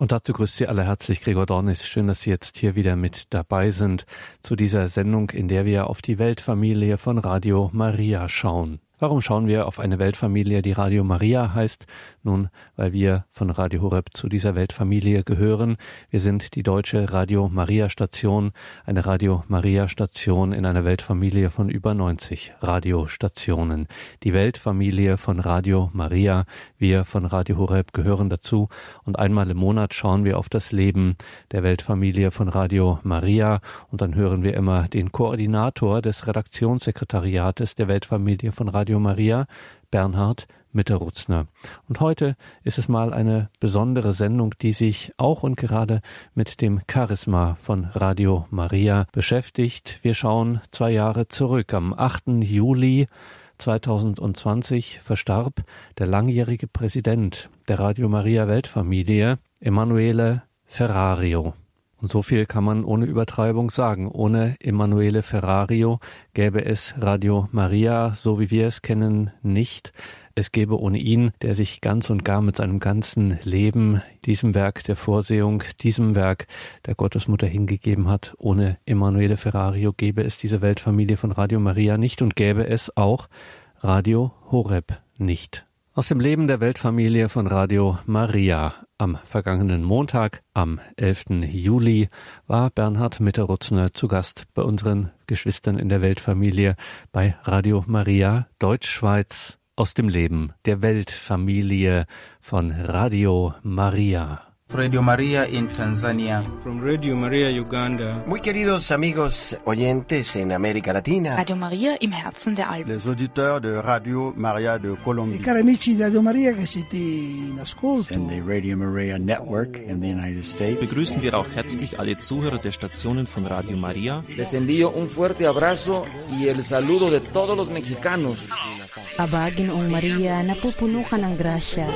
Und dazu grüßt Sie alle herzlich Gregor Dornis. Schön, dass Sie jetzt hier wieder mit dabei sind zu dieser Sendung, in der wir auf die Weltfamilie von Radio Maria schauen. Warum schauen wir auf eine Weltfamilie, die Radio Maria heißt? Nun, weil wir von Radio Horeb zu dieser Weltfamilie gehören. Wir sind die deutsche Radio Maria Station, eine Radio Maria Station in einer Weltfamilie von über 90 Radiostationen. Die Weltfamilie von Radio Maria. Wir von Radio Horeb gehören dazu und einmal im Monat schauen wir auf das Leben der Weltfamilie von Radio Maria und dann hören wir immer den Koordinator des Redaktionssekretariates der Weltfamilie von Radio Maria, Bernhard Mitterutzner. Und heute ist es mal eine besondere Sendung, die sich auch und gerade mit dem Charisma von Radio Maria beschäftigt. Wir schauen zwei Jahre zurück. Am 8. Juli 2020 verstarb der langjährige Präsident der Radio Maria Weltfamilie, Emanuele Ferrario. Und so viel kann man ohne Übertreibung sagen. Ohne Emanuele Ferrario gäbe es Radio Maria, so wie wir es kennen, nicht. Es gäbe ohne ihn, der sich ganz und gar mit seinem ganzen Leben diesem Werk der Vorsehung, diesem Werk der Gottesmutter hingegeben hat, ohne Emanuele Ferrario gäbe es diese Weltfamilie von Radio Maria nicht und gäbe es auch Radio Horeb nicht. Aus dem Leben der Weltfamilie von Radio Maria. Am vergangenen Montag, am 11. Juli, war Bernhard Mitterutzner zu Gast bei unseren Geschwistern in der Weltfamilie bei Radio Maria Deutschschweiz aus dem Leben der Weltfamilie von Radio Maria. Radio María en Tanzania. From Radio María Uganda. Muy queridos amigos oyentes en América Latina. Radio Maria im Herzen der Alpen. Les auditeurs de Radio Maria de Colombie. I cari amici di Radio Maria che siete in ascolto. And the Radio Maria Network in the United States. Begrüßen wir auch herzlich alle Zuhörer der Stationen von Radio Maria. Les envío un fuerte abrazo y el saludo de todos los mexicanos. Aba, Ginoong Maria, napupuno ka ng grasya.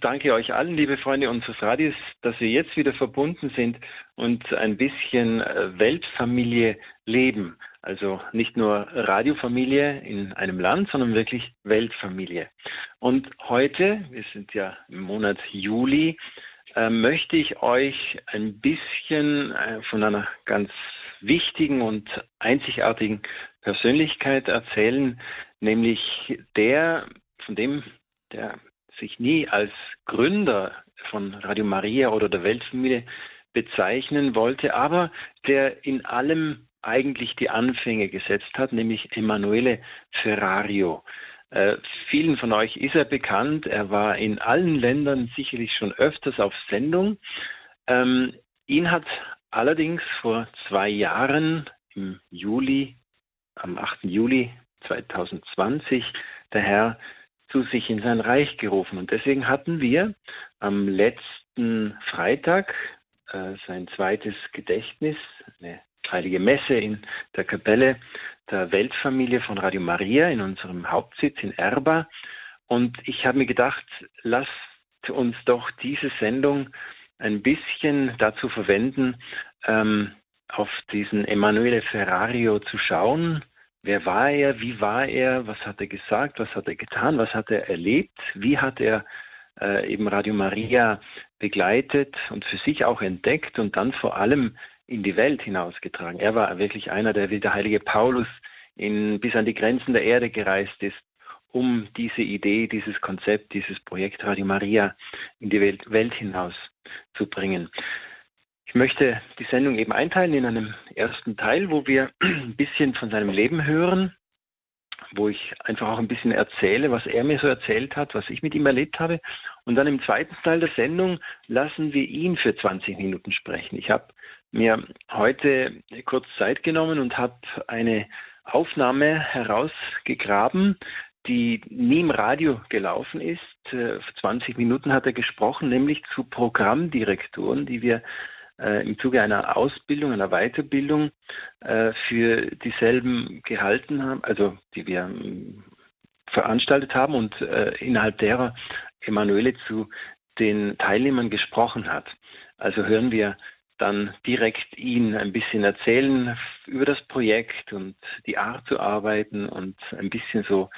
Danke euch allen, liebe Freunde unseres Radios, dass wir jetzt wieder verbunden sind und ein bisschen Weltfamilie leben. Also nicht nur Radiofamilie in einem Land, sondern wirklich Weltfamilie. Und heute, wir sind ja im Monat Juli, äh, möchte ich euch ein bisschen äh, von einer ganz wichtigen und einzigartigen Persönlichkeit erzählen, nämlich der, von dem, der sich nie als Gründer von Radio Maria oder der Weltfamilie bezeichnen wollte, aber der in allem eigentlich die Anfänge gesetzt hat, nämlich Emanuele Ferrario. Äh, vielen von euch ist er bekannt. Er war in allen Ländern sicherlich schon öfters auf Sendung. Ähm, ihn hat allerdings vor zwei Jahren im Juli, am 8. Juli 2020, der Herr zu sich in sein Reich gerufen. Und deswegen hatten wir am letzten Freitag äh, sein zweites Gedächtnis, eine heilige Messe in der Kapelle der Weltfamilie von Radio Maria in unserem Hauptsitz in Erba. Und ich habe mir gedacht, lasst uns doch diese Sendung ein bisschen dazu verwenden, ähm, auf diesen Emanuele Ferrario zu schauen. Wer war er? Wie war er? Was hat er gesagt? Was hat er getan? Was hat er erlebt? Wie hat er äh, eben Radio Maria begleitet und für sich auch entdeckt und dann vor allem in die Welt hinausgetragen? Er war wirklich einer, der wie der heilige Paulus in, bis an die Grenzen der Erde gereist ist, um diese Idee, dieses Konzept, dieses Projekt Radio Maria in die Welt, Welt hinaus zu bringen. Ich möchte die Sendung eben einteilen in einem ersten Teil, wo wir ein bisschen von seinem Leben hören, wo ich einfach auch ein bisschen erzähle, was er mir so erzählt hat, was ich mit ihm erlebt habe. Und dann im zweiten Teil der Sendung lassen wir ihn für 20 Minuten sprechen. Ich habe mir heute kurz Zeit genommen und habe eine Aufnahme herausgegraben, die nie im Radio gelaufen ist. Für 20 Minuten hat er gesprochen, nämlich zu Programmdirektoren, die wir äh, im Zuge einer Ausbildung, einer Weiterbildung äh, für dieselben gehalten haben, also die wir ähm, veranstaltet haben und äh, innerhalb derer Emanuele zu den Teilnehmern gesprochen hat. Also hören wir dann direkt ihn ein bisschen erzählen über das Projekt und die Art zu arbeiten und ein bisschen so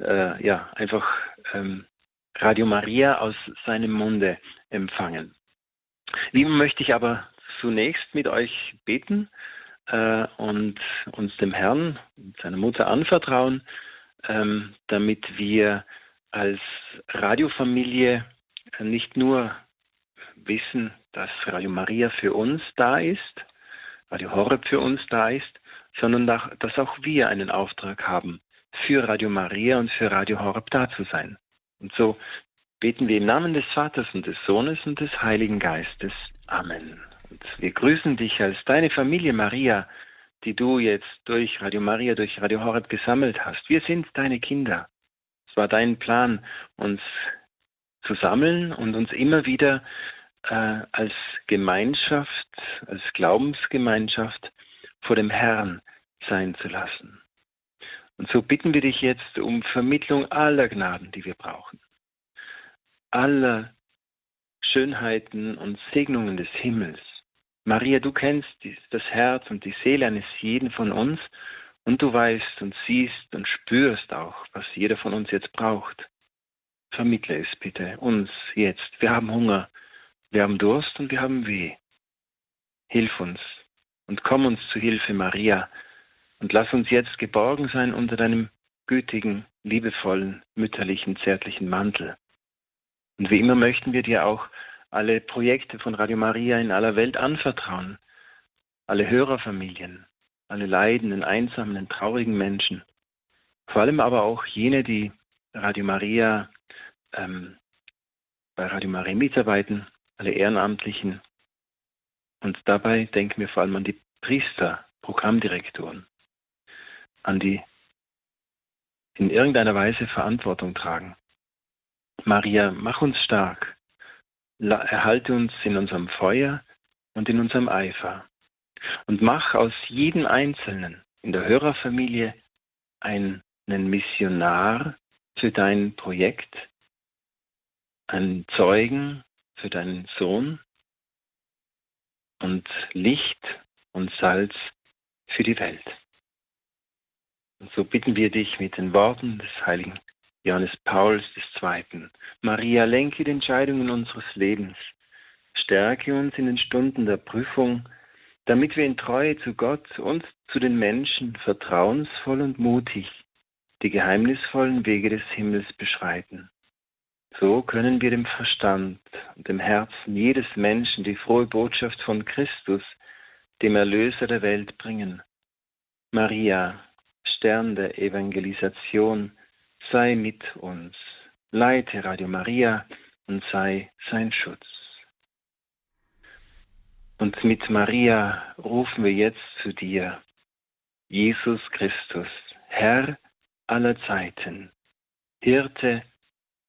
äh, ja, einfach ähm, Radio Maria aus seinem Munde empfangen. Wie möchte ich aber zunächst mit euch beten äh, und uns dem Herrn und seiner Mutter anvertrauen, ähm, damit wir als Radiofamilie nicht nur wissen, dass Radio Maria für uns da ist, Radio Horeb für uns da ist, sondern dass auch wir einen Auftrag haben, für Radio Maria und für Radio Horeb da zu sein. Und so beten wir im Namen des Vaters und des Sohnes und des Heiligen Geistes. Amen. Und wir grüßen dich als deine Familie Maria, die du jetzt durch Radio Maria, durch Radio Horeb gesammelt hast. Wir sind deine Kinder. Es war dein Plan, uns zu sammeln und uns immer wieder äh, als Gemeinschaft, als Glaubensgemeinschaft vor dem Herrn sein zu lassen. Und so bitten wir dich jetzt um Vermittlung aller Gnaden, die wir brauchen. Aller Schönheiten und Segnungen des Himmels. Maria, du kennst das Herz und die Seele eines jeden von uns und du weißt und siehst und spürst auch, was jeder von uns jetzt braucht. Vermittle es bitte uns jetzt. Wir haben Hunger, wir haben Durst und wir haben Weh. Hilf uns und komm uns zu Hilfe, Maria, und lass uns jetzt geborgen sein unter deinem gütigen, liebevollen, mütterlichen, zärtlichen Mantel. Und wie immer möchten wir dir auch alle Projekte von Radio Maria in aller Welt anvertrauen, alle Hörerfamilien, alle leidenden, einsamen, traurigen Menschen, vor allem aber auch jene, die Radio Maria ähm, bei Radio Maria mitarbeiten, alle Ehrenamtlichen. Und dabei denken wir vor allem an die Priester, Programmdirektoren, an die in irgendeiner Weise Verantwortung tragen. Maria, mach uns stark, erhalte uns in unserem Feuer und in unserem Eifer. Und mach aus jedem Einzelnen in der Hörerfamilie einen Missionar für dein Projekt, einen Zeugen für deinen Sohn und Licht und Salz für die Welt. Und so bitten wir dich mit den Worten des heiligen Johannes Pauls II. Maria, lenke die Entscheidungen unseres Lebens. Stärke uns in den Stunden der Prüfung, damit wir in Treue zu Gott und zu den Menschen vertrauensvoll und mutig die geheimnisvollen Wege des Himmels beschreiten. So können wir dem Verstand und dem Herzen jedes Menschen die frohe Botschaft von Christus, dem Erlöser der Welt, bringen. Maria, Stern der Evangelisation, sei mit uns, leite Radio Maria und sei sein Schutz. Und mit Maria rufen wir jetzt zu dir, Jesus Christus, Herr aller Zeiten, Hirte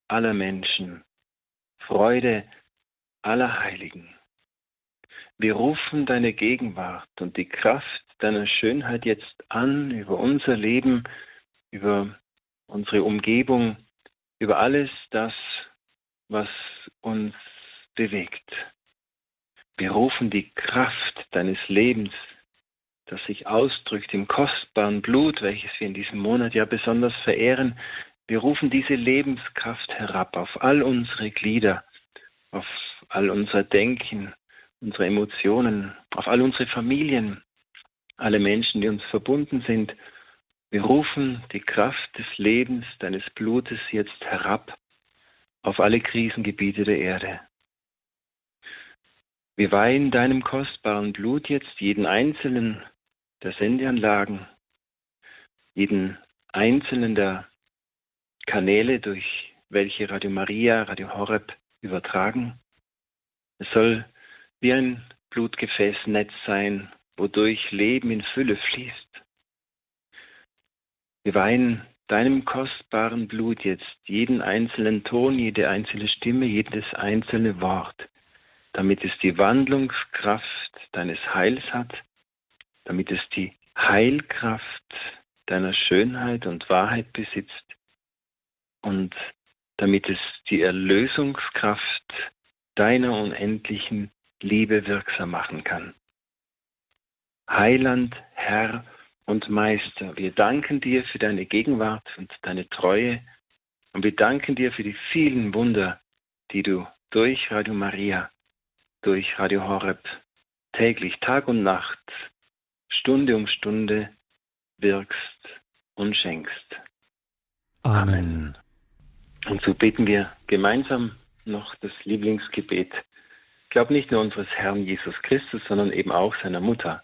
aller Menschen, Freude aller Heiligen. Wir rufen deine Gegenwart und die Kraft deiner Schönheit jetzt an über unser Leben, über unsere Umgebung, über alles das, was uns bewegt. Wir rufen die Kraft deines Lebens, das sich ausdrückt im kostbaren Blut, welches wir in diesem Monat ja besonders verehren. Wir rufen diese Lebenskraft herab auf all unsere Glieder, auf all unser Denken, unsere Emotionen, auf all unsere Familien, alle Menschen, die uns verbunden sind wir rufen die Kraft des Lebens deines Blutes jetzt herab auf alle Krisengebiete der Erde. Wir weihen deinem kostbaren Blut jetzt jeden einzelnen der Sendeanlagen, jeden einzelnen der Kanäle, durch welche Radio Maria, Radio Horeb übertragen. Es soll wie ein Blutgefäßnetz sein, wodurch Leben in Fülle fließt. Wir weihen deinem kostbaren Blut jetzt jeden einzelnen Ton, jede einzelne Stimme, jedes einzelne Wort, damit es die Wandlungskraft deines Heils hat, damit es die Heilkraft deiner Schönheit und Wahrheit besitzt und damit es die Erlösungskraft deiner unendlichen Liebe wirksam machen kann. Heiland, Herr und Meister. Wir danken dir für deine Gegenwart und deine Treue und wir danken dir für die vielen Wunder, die du durch Radio Maria, durch Radio Horeb täglich, Tag und Nacht, Stunde um Stunde wirkst und schenkst. Amen. Und so beten wir gemeinsam noch das Lieblingsgebet. Ich glaube nicht nur unseres Herrn Jesus Christus, sondern eben auch seiner Mutter.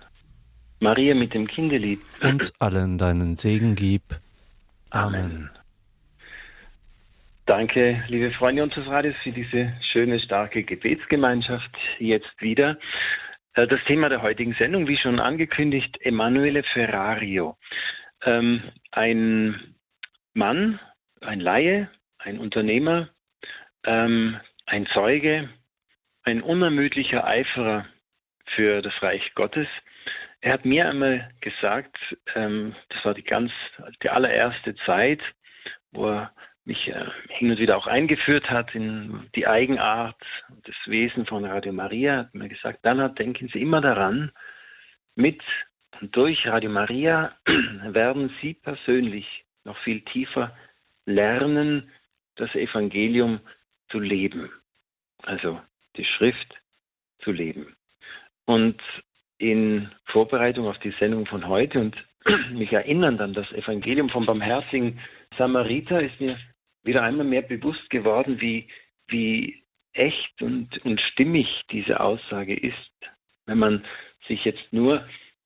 Maria mit dem Kindelied. Uns allen deinen Segen gib. Amen. Danke, liebe Freunde unseres Radios, für diese schöne, starke Gebetsgemeinschaft jetzt wieder. Äh, das Thema der heutigen Sendung, wie schon angekündigt, Emanuele Ferrario. Ähm, ein Mann, ein Laie, ein Unternehmer, ähm, ein Zeuge, ein unermüdlicher Eiferer für das Reich Gottes. Er hat mir einmal gesagt, ähm, das war die ganz, die allererste Zeit, wo er mich äh, hin und wieder auch eingeführt hat in die Eigenart, das Wesen von Radio Maria, hat mir gesagt, dann denken Sie immer daran, mit und durch Radio Maria werden Sie persönlich noch viel tiefer lernen, das Evangelium zu leben. Also die Schrift zu leben. Und in Vorbereitung auf die Sendung von heute und mich erinnern an das Evangelium vom barmherzigen Samariter ist mir wieder einmal mehr bewusst geworden, wie, wie echt und, und stimmig diese Aussage ist. Wenn man sich jetzt nur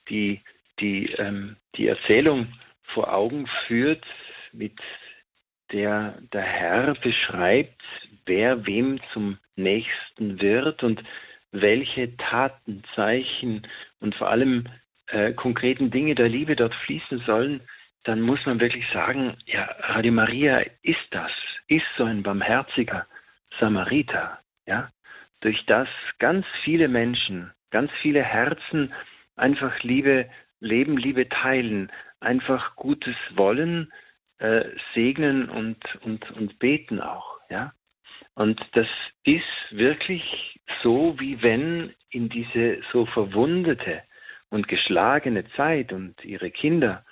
die, die, ähm, die Erzählung vor Augen führt, mit der der Herr beschreibt, wer wem zum Nächsten wird und welche Taten, Zeichen und vor allem äh, konkreten Dinge der Liebe dort fließen sollen, dann muss man wirklich sagen, ja, Radio Maria ist das, ist so ein barmherziger Samariter, ja, durch das ganz viele Menschen, ganz viele Herzen einfach Liebe leben, Liebe teilen, einfach Gutes wollen, äh, segnen und, und, und beten auch, ja. Und das ist wirklich so, wie wenn in diese so verwundete und geschlagene Zeit und ihre Kinder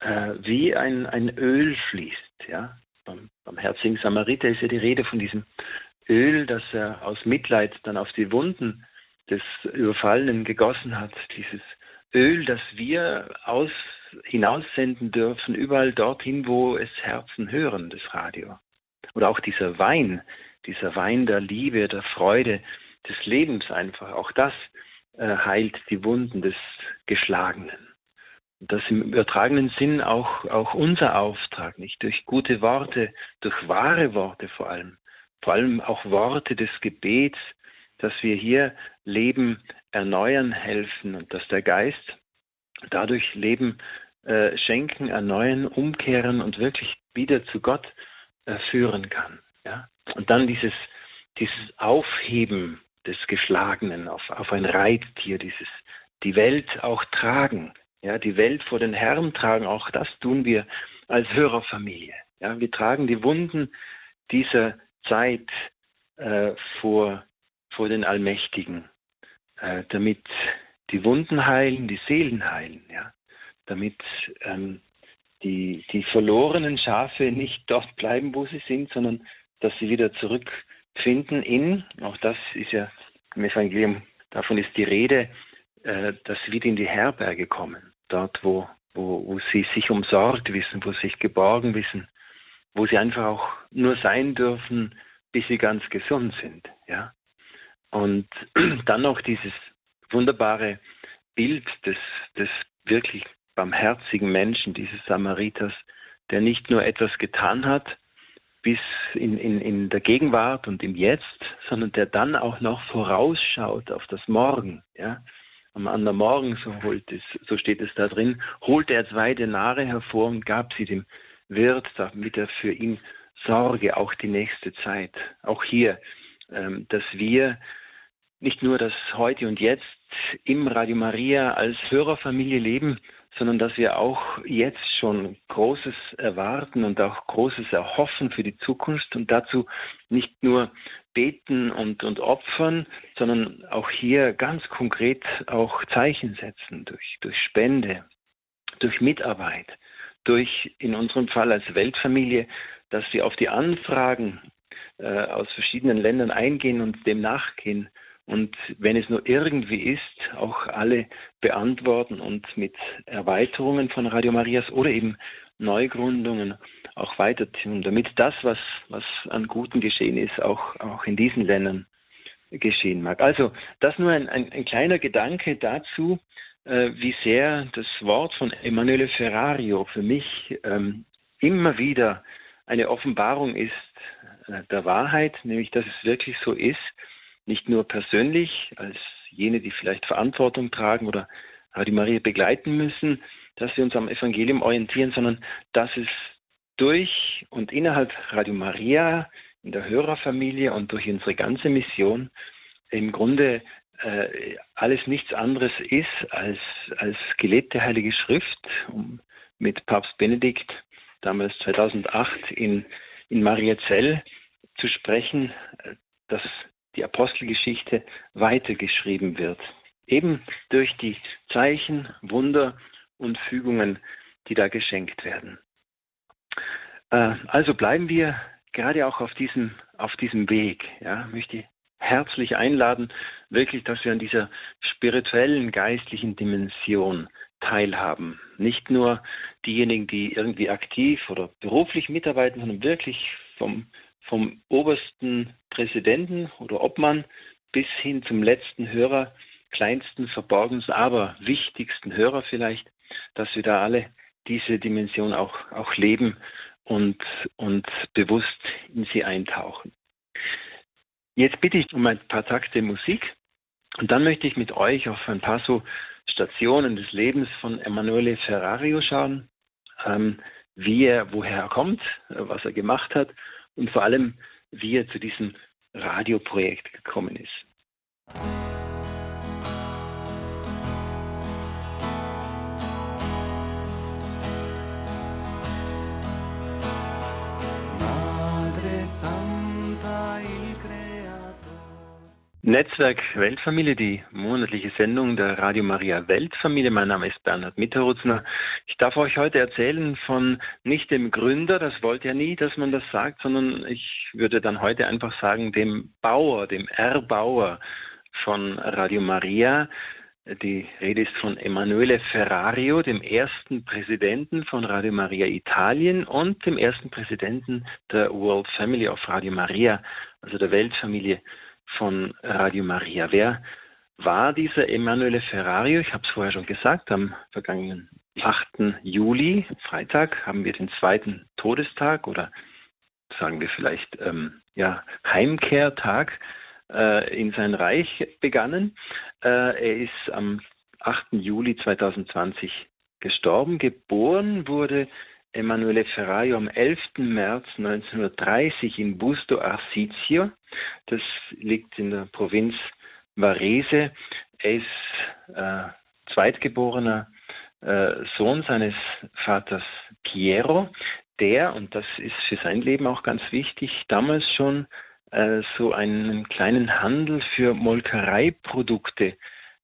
äh, wie ein, ein Öl fließt. Ja? Beim, beim herzigen Samariter ist ja die Rede von diesem Öl, das er aus Mitleid dann auf die Wunden des Überfallenen gegossen hat. Dieses Öl, das wir aus, hinaussenden dürfen, überall dorthin, wo es Herzen hören, das Radio. Oder auch dieser Wein, dieser Wein der Liebe, der Freude, des Lebens einfach. Auch das äh, heilt die Wunden des Geschlagenen. Das im übertragenen Sinn auch, auch unser Auftrag, nicht? Durch gute Worte, durch wahre Worte vor allem. Vor allem auch Worte des Gebets, dass wir hier Leben erneuern helfen und dass der Geist dadurch Leben äh, schenken, erneuern, umkehren und wirklich wieder zu Gott äh, führen kann. Ja? Und dann dieses, dieses Aufheben des Geschlagenen auf, auf ein Reittier, dieses die Welt auch tragen, ja, die Welt vor den Herrn tragen, auch das tun wir als Hörerfamilie. Ja, wir tragen die Wunden dieser Zeit äh, vor, vor den Allmächtigen, äh, damit die Wunden heilen, die Seelen heilen, ja, damit ähm, die, die verlorenen Schafe nicht dort bleiben, wo sie sind, sondern dass sie wieder zurückfinden in, auch das ist ja im Evangelium, davon ist die Rede, äh, dass sie wieder in die Herberge kommen, dort, wo, wo, wo sie sich umsorgt wissen, wo sie sich geborgen wissen, wo sie einfach auch nur sein dürfen, bis sie ganz gesund sind. Ja? Und dann noch dieses wunderbare Bild des, des wirklich barmherzigen Menschen, dieses Samariters, der nicht nur etwas getan hat, bis in, in, in der Gegenwart und im Jetzt, sondern der dann auch noch vorausschaut auf das Morgen. Ja? am anderen Morgen, so, holt es, so steht es da drin, holte er zwei Denare hervor und gab sie dem Wirt, damit er für ihn sorge, auch die nächste Zeit. Auch hier, ähm, dass wir nicht nur das Heute und Jetzt im Radio Maria als Hörerfamilie leben, sondern dass wir auch jetzt schon Großes erwarten und auch Großes erhoffen für die Zukunft und dazu nicht nur beten und, und opfern, sondern auch hier ganz konkret auch Zeichen setzen durch, durch Spende, durch Mitarbeit, durch in unserem Fall als Weltfamilie, dass wir auf die Anfragen äh, aus verschiedenen Ländern eingehen und dem nachgehen und wenn es nur irgendwie ist, auch alle beantworten und mit Erweiterungen von Radio Marias oder eben Neugründungen auch weiter tun, damit das, was, was an Guten geschehen ist, auch, auch in diesen Ländern geschehen mag. Also das nur ein, ein, ein kleiner Gedanke dazu, äh, wie sehr das Wort von Emanuele Ferrario für mich ähm, immer wieder eine Offenbarung ist äh, der Wahrheit, nämlich dass es wirklich so ist, nicht nur persönlich als jene, die vielleicht Verantwortung tragen oder die Maria begleiten müssen, dass wir uns am Evangelium orientieren, sondern dass es durch und innerhalb Radio Maria, in der Hörerfamilie und durch unsere ganze Mission im Grunde äh, alles nichts anderes ist als, als gelebte Heilige Schrift, um mit Papst Benedikt damals 2008 in, in Mariazell zu sprechen, äh, dass die Apostelgeschichte weitergeschrieben wird. Eben durch die Zeichen, Wunder und Fügungen, die da geschenkt werden. Äh, also bleiben wir gerade auch auf diesem, auf diesem Weg. Ja, möchte ich herzlich einladen, wirklich, dass wir an dieser spirituellen, geistlichen Dimension teilhaben. Nicht nur diejenigen, die irgendwie aktiv oder beruflich mitarbeiten, sondern wirklich vom vom obersten Präsidenten oder Obmann bis hin zum letzten Hörer, kleinsten, verborgensten, aber wichtigsten Hörer vielleicht, dass wir da alle diese Dimension auch, auch leben und, und bewusst in sie eintauchen. Jetzt bitte ich um ein paar Takte Musik und dann möchte ich mit euch auf ein paar so Stationen des Lebens von Emanuele Ferrario schauen, ähm, wie er, woher er kommt, was er gemacht hat und vor allem, wie er zu diesem Radioprojekt gekommen ist. Netzwerk Weltfamilie, die monatliche Sendung der Radio Maria Weltfamilie. Mein Name ist Bernhard Mitterrutzner. Ich darf euch heute erzählen von nicht dem Gründer, das wollte ja nie, dass man das sagt, sondern ich würde dann heute einfach sagen, dem Bauer, dem Erbauer von Radio Maria. Die Rede ist von Emanuele Ferrario, dem ersten Präsidenten von Radio Maria Italien und dem ersten Präsidenten der World Family of Radio Maria, also der Weltfamilie von Radio Maria. Wer war dieser Emanuele Ferrario? Ich habe es vorher schon gesagt, am vergangenen 8. Juli, Freitag, haben wir den zweiten Todestag oder sagen wir vielleicht ähm, ja, Heimkehrtag äh, in sein Reich begannen. Äh, er ist am 8. Juli 2020 gestorben. Geboren wurde Emanuele Ferraio am 11. März 1930 in Busto Arsizio. Das liegt in der Provinz Varese. Er ist äh, zweitgeborener äh, Sohn seines Vaters Piero, der, und das ist für sein Leben auch ganz wichtig, damals schon äh, so einen kleinen Handel für Molkereiprodukte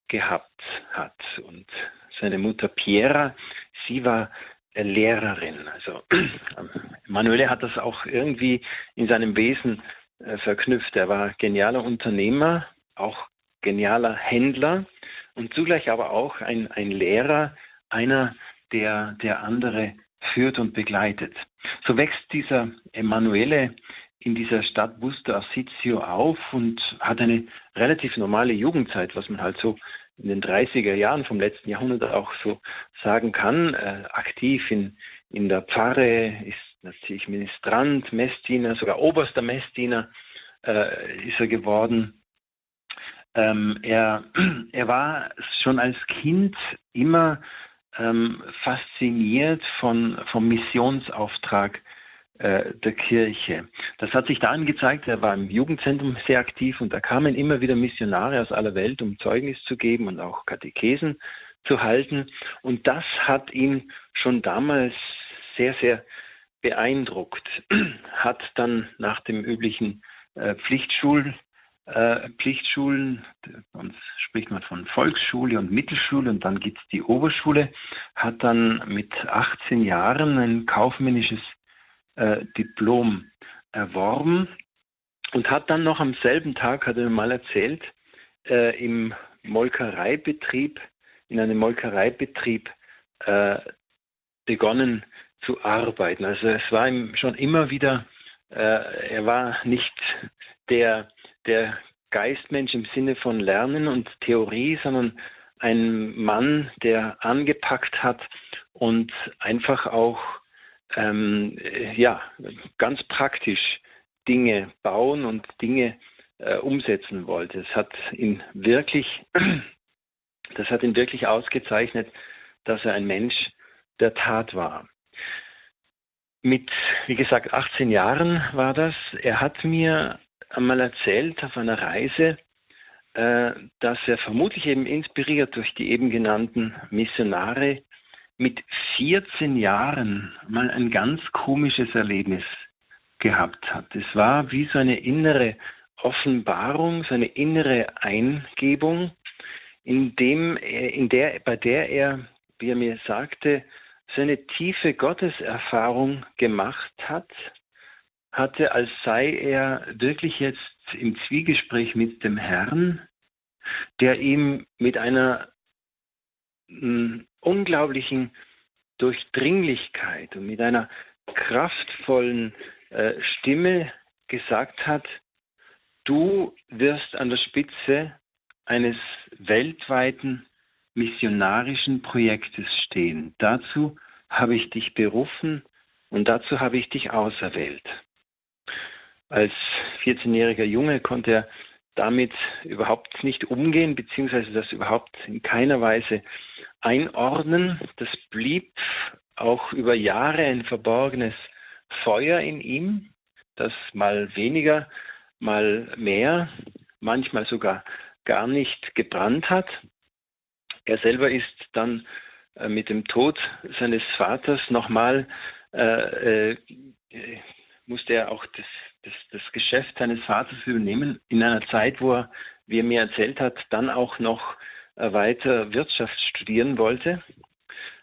gehabt hat. Und seine Mutter Piera, sie war Lehrerin. Also Manuele hat das auch irgendwie in seinem Wesen äh, verknüpft. Er war genialer Unternehmer, auch genialer Händler und zugleich aber auch ein, ein Lehrer, einer, der, der andere führt und begleitet. So wächst dieser Emanuele in dieser Stadt Busto Arsizio auf und hat eine relativ normale Jugendzeit, was man halt so in den 30er Jahren vom letzten Jahrhundert auch so sagen kann, äh, aktiv in, in der Pfarre, ist natürlich Ministrant, Messdiener, sogar oberster Messdiener äh, ist er geworden. Ähm, er, er war schon als Kind immer ähm, fasziniert von, vom Missionsauftrag äh, der Kirche. Das hat sich daran gezeigt, er war im Jugendzentrum sehr aktiv und da kamen immer wieder Missionare aus aller Welt, um Zeugnis zu geben und auch Katechesen zu halten. Und das hat ihn schon damals sehr, sehr beeindruckt. Hat dann nach dem üblichen äh, Pflichtschul, äh, Pflichtschulen, uns spricht man von Volksschule und Mittelschule und dann gibt es die Oberschule, hat dann mit 18 Jahren ein kaufmännisches äh, Diplom erworben und hat dann noch am selben Tag, hat er mir mal erzählt, äh, im Molkereibetrieb, in einem Molkereibetrieb äh, begonnen zu arbeiten. Also es war ihm schon immer wieder, äh, er war nicht der, der Geistmensch im Sinne von Lernen und Theorie, sondern ein Mann, der angepackt hat und einfach auch ähm, ja, ganz praktisch Dinge bauen und Dinge äh, umsetzen wollte. Es hat ihn wirklich, das hat ihn wirklich ausgezeichnet, dass er ein Mensch der Tat war. Mit, wie gesagt, 18 Jahren war das. Er hat mir einmal erzählt auf einer Reise, äh, dass er vermutlich eben inspiriert durch die eben genannten Missionare mit 14 Jahren mal ein ganz komisches Erlebnis gehabt hat. Es war wie so eine innere Offenbarung, so eine innere Eingebung, in dem, in der, bei der er, wie er mir sagte, so eine tiefe Gotteserfahrung gemacht hat, hatte, als sei er wirklich jetzt im Zwiegespräch mit dem Herrn, der ihm mit einer unglaublichen Durchdringlichkeit und mit einer kraftvollen äh, Stimme gesagt hat, du wirst an der Spitze eines weltweiten missionarischen Projektes stehen. Dazu habe ich dich berufen und dazu habe ich dich auserwählt. Als 14-jähriger Junge konnte er damit überhaupt nicht umgehen, beziehungsweise das überhaupt in keiner Weise einordnen. Das blieb auch über Jahre ein verborgenes Feuer in ihm, das mal weniger, mal mehr, manchmal sogar gar nicht gebrannt hat. Er selber ist dann äh, mit dem Tod seines Vaters nochmal, äh, äh, musste er auch das, das, das Geschäft seines Vaters übernehmen, in einer Zeit, wo er, wie er mir erzählt hat, dann auch noch äh, weiter Wirtschaft studieren wollte.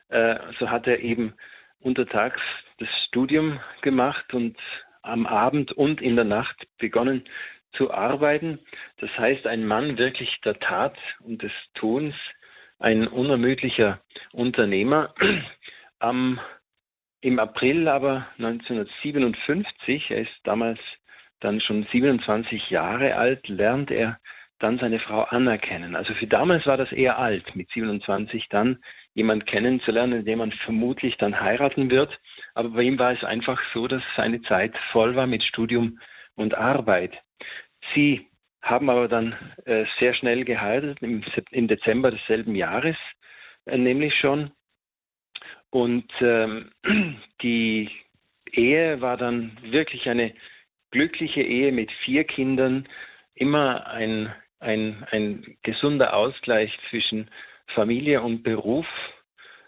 Äh, so hat er eben untertags das Studium gemacht und am Abend und in der Nacht begonnen zu arbeiten. Das heißt, ein Mann wirklich der Tat und des Tuns, ein unermüdlicher Unternehmer. Am, Im April aber 1957, er ist damals dann schon 27 Jahre alt, lernt er dann seine Frau anerkennen. Also für damals war das eher alt, mit 27 dann jemand kennenzulernen, den man vermutlich dann heiraten wird. Aber bei ihm war es einfach so, dass seine Zeit voll war mit Studium und Arbeit. Sie haben aber dann äh, sehr schnell geheiratet, im, im Dezember desselben Jahres äh, nämlich schon. Und ähm, die Ehe war dann wirklich eine glückliche Ehe mit vier Kindern, immer ein ein, ein gesunder Ausgleich zwischen Familie und Beruf,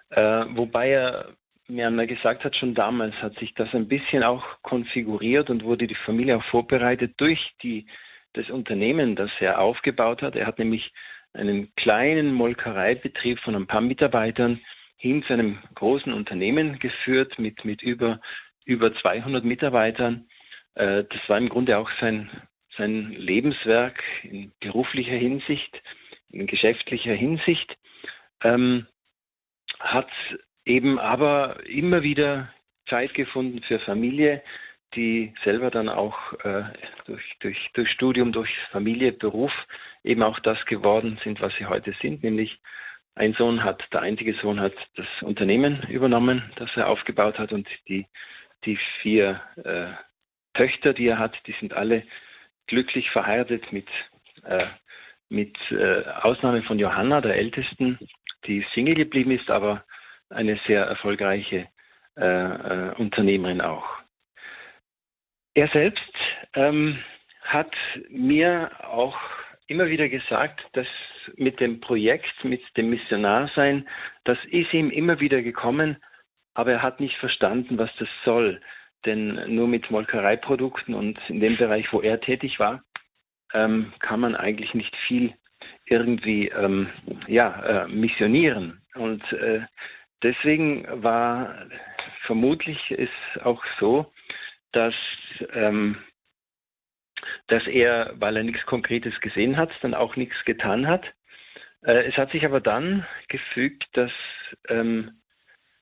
äh, wobei er mir einmal gesagt hat, schon damals hat sich das ein bisschen auch konfiguriert und wurde die Familie auch vorbereitet durch die, das Unternehmen, das er aufgebaut hat. Er hat nämlich einen kleinen Molkereibetrieb von ein paar Mitarbeitern hin zu einem großen Unternehmen geführt mit, mit über, über 200 Mitarbeitern. Äh, das war im Grunde auch sein, sein Lebenswerk in beruflicher Hinsicht, in geschäftlicher Hinsicht, ähm, hat eben aber immer wieder Zeit gefunden für Familie, die selber dann auch äh, durch, durch, durch Studium, durch Familie, Beruf eben auch das geworden sind, was sie heute sind, nämlich ein Sohn hat, der einzige Sohn hat das Unternehmen übernommen, das er aufgebaut hat und die, die vier äh, Töchter, die er hat, die sind alle glücklich verheiratet mit, äh, mit äh, Ausnahme von Johanna, der Ältesten, die Single geblieben ist, aber eine sehr erfolgreiche äh, äh, Unternehmerin auch. Er selbst ähm, hat mir auch immer wieder gesagt, dass mit dem Projekt, mit dem Missionarsein, das ist ihm immer wieder gekommen, aber er hat nicht verstanden, was das soll. Denn nur mit Molkereiprodukten und in dem Bereich, wo er tätig war, ähm, kann man eigentlich nicht viel irgendwie ähm, ja, äh, missionieren. Und äh, deswegen war vermutlich ist auch so, dass, ähm, dass er, weil er nichts Konkretes gesehen hat, dann auch nichts getan hat. Äh, es hat sich aber dann gefügt, dass, ähm,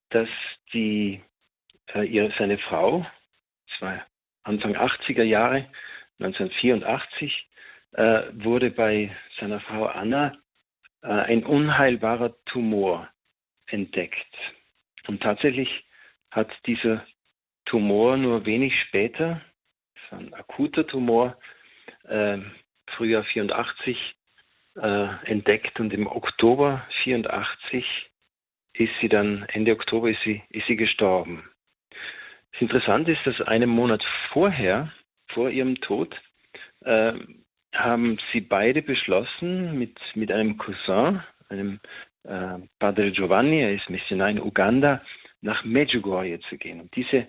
dass die, äh, ihre, seine Frau, das war Anfang 80er Jahre, 1984, äh, wurde bei seiner Frau Anna äh, ein unheilbarer Tumor entdeckt. Und tatsächlich hat dieser Tumor nur wenig später, war ein akuter Tumor, äh, Frühjahr 84 äh, entdeckt und im Oktober 84 ist sie dann, Ende Oktober ist sie, ist sie gestorben. Das Interessante ist, dass einen Monat vorher, vor ihrem Tod, äh, haben sie beide beschlossen, mit, mit einem Cousin, einem äh, Padre Giovanni, er ist Missionar in Uganda, nach Medjugorje zu gehen. Und diese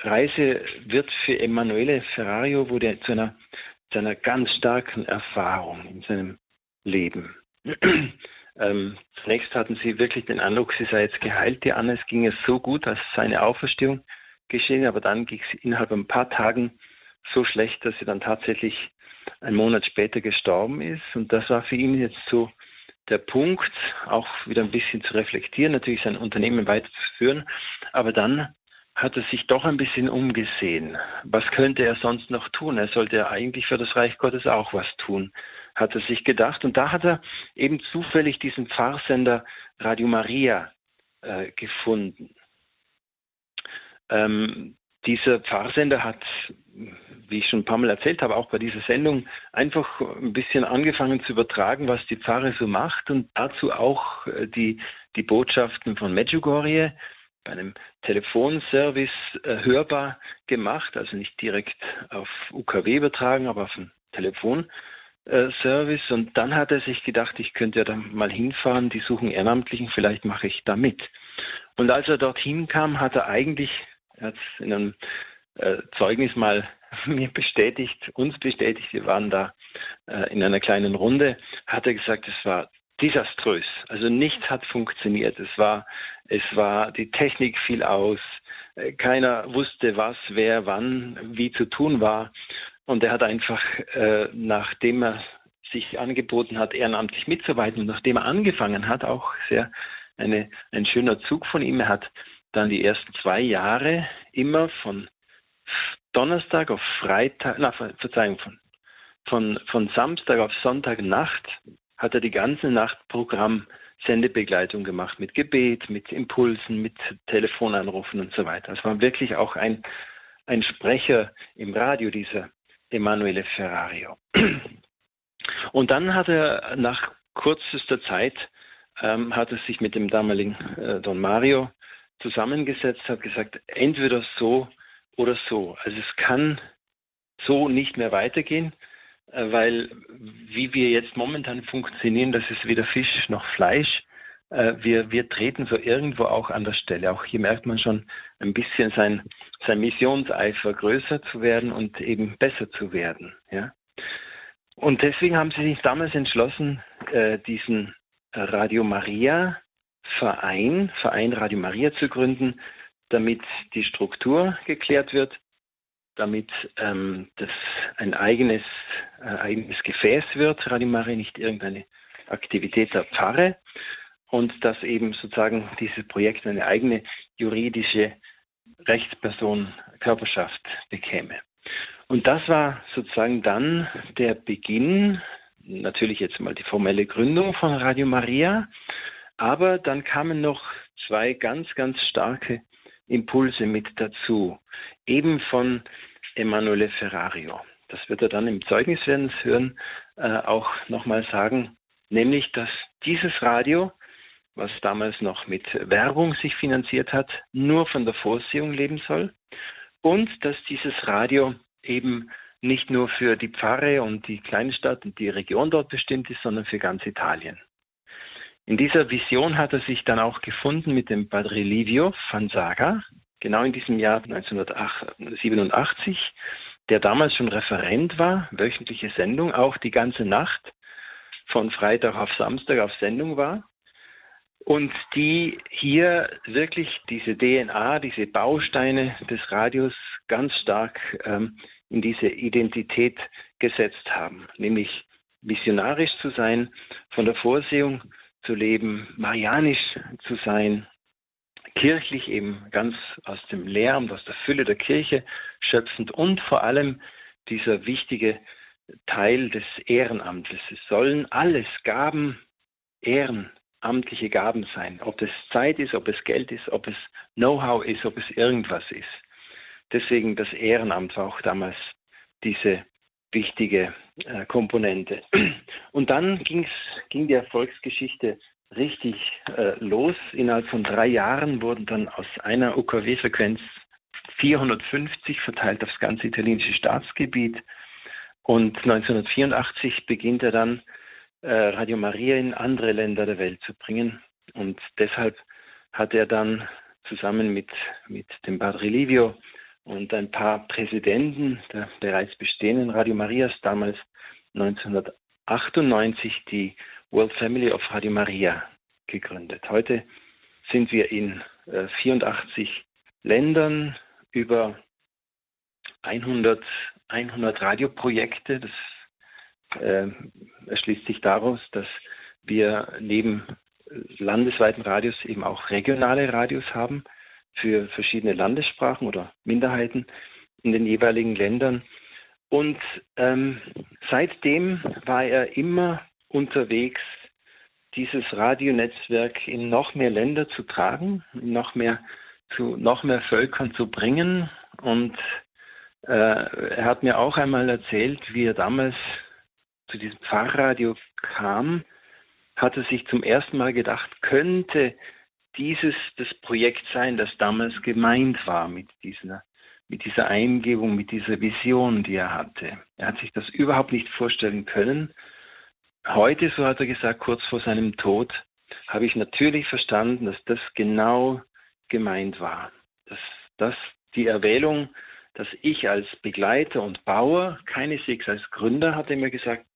Reise wird für Emanuele Ferrario wurde zu einer, zu einer ganz starken Erfahrung in seinem Leben. ähm, zunächst hatten sie wirklich den Eindruck, sie sei jetzt geheilt. Die Anna, es ging es so gut, als seine Auferstehung geschehen, aber dann ging es innerhalb ein paar Tagen so schlecht, dass sie dann tatsächlich einen Monat später gestorben ist. Und das war für ihn jetzt so der Punkt, auch wieder ein bisschen zu reflektieren, natürlich sein Unternehmen weiterzuführen. Aber dann hat er sich doch ein bisschen umgesehen. Was könnte er sonst noch tun? Er sollte ja eigentlich für das Reich Gottes auch was tun, hat er sich gedacht. Und da hat er eben zufällig diesen Pfarrsender Radio Maria äh, gefunden. Ähm, dieser Pfarrsender hat, wie ich schon ein paar Mal erzählt habe, auch bei dieser Sendung einfach ein bisschen angefangen zu übertragen, was die Pfarre so macht und dazu auch äh, die, die Botschaften von Medjugorje bei einem Telefonservice äh, hörbar gemacht, also nicht direkt auf UKW übertragen, aber auf einen Telefonservice. Und dann hat er sich gedacht, ich könnte ja da mal hinfahren, die suchen Ehrenamtlichen, vielleicht mache ich da mit. Und als er dorthin kam, hat er eigentlich er hat es in einem äh, Zeugnis mal mir bestätigt, uns bestätigt, wir waren da äh, in einer kleinen Runde, hat er gesagt, es war desaströs. Also nichts hat funktioniert. Es war, es war, die Technik fiel aus. Äh, keiner wusste, was, wer, wann, wie zu tun war. Und er hat einfach, äh, nachdem er sich angeboten hat, ehrenamtlich mitzuarbeiten und nachdem er angefangen hat, auch sehr eine, ein schöner Zug von ihm. Er hat dann die ersten zwei Jahre immer von Donnerstag auf Freitag, na, Verzeihung, von, von, von Samstag auf Sonntagnacht hat er die ganze Nacht Programm Sendebegleitung gemacht mit Gebet, mit Impulsen, mit Telefonanrufen und so weiter. Es war wirklich auch ein, ein Sprecher im Radio, dieser Emanuele Ferrario. Und dann hat er nach kürzester Zeit ähm, hat er sich mit dem damaligen äh, Don Mario zusammengesetzt, hat gesagt, entweder so oder so. Also es kann so nicht mehr weitergehen, weil wie wir jetzt momentan funktionieren, das ist weder Fisch noch Fleisch. Äh, wir, wir treten so irgendwo auch an der Stelle. Auch hier merkt man schon ein bisschen sein, sein Missionseifer größer zu werden und eben besser zu werden. Ja? Und deswegen haben sie sich damals entschlossen, äh, diesen Radio Maria Verein, Verein Radio Maria zu gründen, damit die Struktur geklärt wird, damit ähm, das ein eigenes, äh, eigenes Gefäß wird, Radio Maria, nicht irgendeine Aktivität der Pfarre und dass eben sozusagen dieses Projekt eine eigene juridische Rechtsperson Körperschaft bekäme. Und das war sozusagen dann der Beginn, natürlich jetzt mal die formelle Gründung von Radio Maria aber dann kamen noch zwei ganz, ganz starke Impulse mit dazu, eben von Emanuele Ferrario. Das wird er dann im Zeugnis werden hören. äh, auch nochmal sagen, nämlich dass dieses Radio, was damals noch mit Werbung sich finanziert hat, nur von der Vorsehung leben soll und dass dieses Radio eben nicht nur für die Pfarre und die Kleinstadt und die Region dort bestimmt ist, sondern für ganz Italien. In dieser Vision hat er sich dann auch gefunden mit dem Padre Livio Fanzaga, genau in diesem Jahr 1987, der damals schon Referent war, wöchentliche Sendung, auch die ganze Nacht von Freitag auf Samstag auf Sendung war. Und die hier wirklich diese DNA, diese Bausteine des Radios ganz stark ähm, in diese Identität gesetzt haben, nämlich missionarisch zu sein, von der Vorsehung zu leben, marianisch zu sein, kirchlich eben ganz aus dem Lehramt, aus der Fülle der Kirche schöpfend und vor allem dieser wichtige Teil des Ehrenamtes. Es sollen alles Gaben, ehrenamtliche Gaben sein, ob es Zeit ist, ob es Geld ist, ob es Know-how ist, ob es irgendwas ist. Deswegen das Ehrenamt war auch damals diese wichtige äh, Komponente. Und dann ging's, ging die Erfolgsgeschichte richtig äh, los. Innerhalb von drei Jahren wurden dann aus einer UKW-Frequenz 450 verteilt aufs ganze italienische Staatsgebiet. Und 1984 beginnt er dann, äh, Radio Maria in andere Länder der Welt zu bringen. Und deshalb hat er dann zusammen mit, mit dem Padre Livio und ein paar Präsidenten der bereits bestehenden Radio Marias damals 1998 die World Family of Radio Maria gegründet. Heute sind wir in äh, 84 Ländern über 100, 100 Radioprojekte. Das äh, erschließt sich daraus, dass wir neben landesweiten Radios eben auch regionale Radios haben für verschiedene Landessprachen oder Minderheiten in den jeweiligen Ländern. Und ähm, seitdem war er immer unterwegs, dieses Radionetzwerk in noch mehr Länder zu tragen, noch mehr zu noch mehr Völkern zu bringen. Und äh, er hat mir auch einmal erzählt, wie er damals zu diesem Pfarrradio kam, hat er sich zum ersten Mal gedacht, könnte dieses das Projekt sein, das damals gemeint war mit dieser, mit dieser Eingebung, mit dieser Vision, die er hatte. Er hat sich das überhaupt nicht vorstellen können. Heute, so hat er gesagt, kurz vor seinem Tod, habe ich natürlich verstanden, dass das genau gemeint war. Dass das die Erwählung, dass ich als Begleiter und Bauer, keineswegs als Gründer, hat er mir gesagt,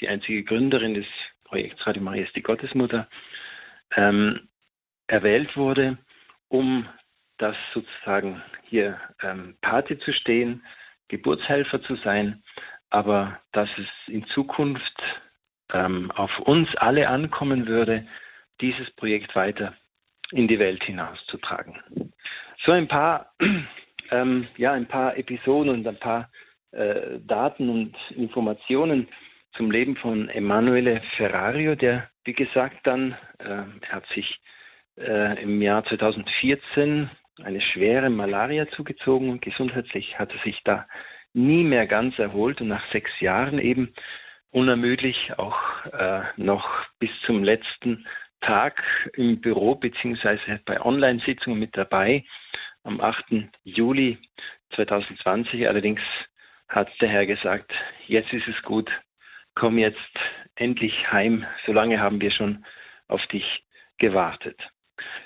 die einzige Gründerin des Projekts Radio Maria ist die Gottesmutter, ähm, erwählt wurde, um das sozusagen hier ähm, Pate zu stehen, Geburtshelfer zu sein, aber dass es in Zukunft ähm, auf uns alle ankommen würde, dieses Projekt weiter in die Welt hinauszutragen. So ein paar, ähm, ja, ein paar Episoden und ein paar äh, Daten und Informationen zum Leben von Emanuele Ferrario, der, wie gesagt, dann, äh, hat sich äh, im Jahr 2014 eine schwere Malaria zugezogen und gesundheitlich hat er sich da nie mehr ganz erholt und nach sechs Jahren eben unermüdlich auch äh, noch bis zum letzten Tag im Büro beziehungsweise bei Online-Sitzungen mit dabei. Am 8. Juli 2020 allerdings hat der Herr gesagt, jetzt ist es gut, komm jetzt endlich heim, solange haben wir schon auf dich gewartet.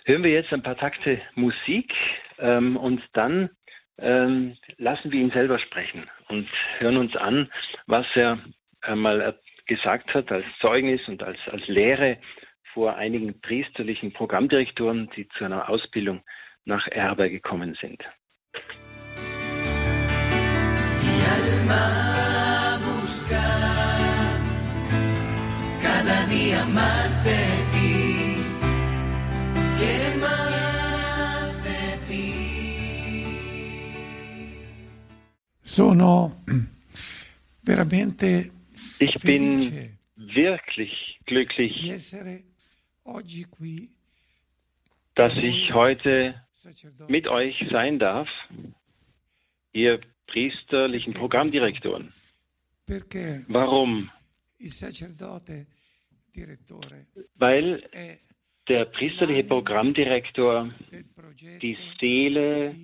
Hören wir jetzt ein paar Takte Musik ähm, und dann ähm, lassen wir ihn selber sprechen und hören uns an, was er einmal gesagt hat als Zeugnis und als, als Lehre vor einigen priesterlichen Programmdirektoren, die zu einer Ausbildung nach Erbe gekommen sind. Mi alma busca cada día más de ti. Quiere más de ti. Sono veramente ich bin wirklich glücklich, dass ich heute mit euch sein darf, ihr priesterlichen Programmdirektoren. Warum? weil der priesterliche Programmdirektor die Seele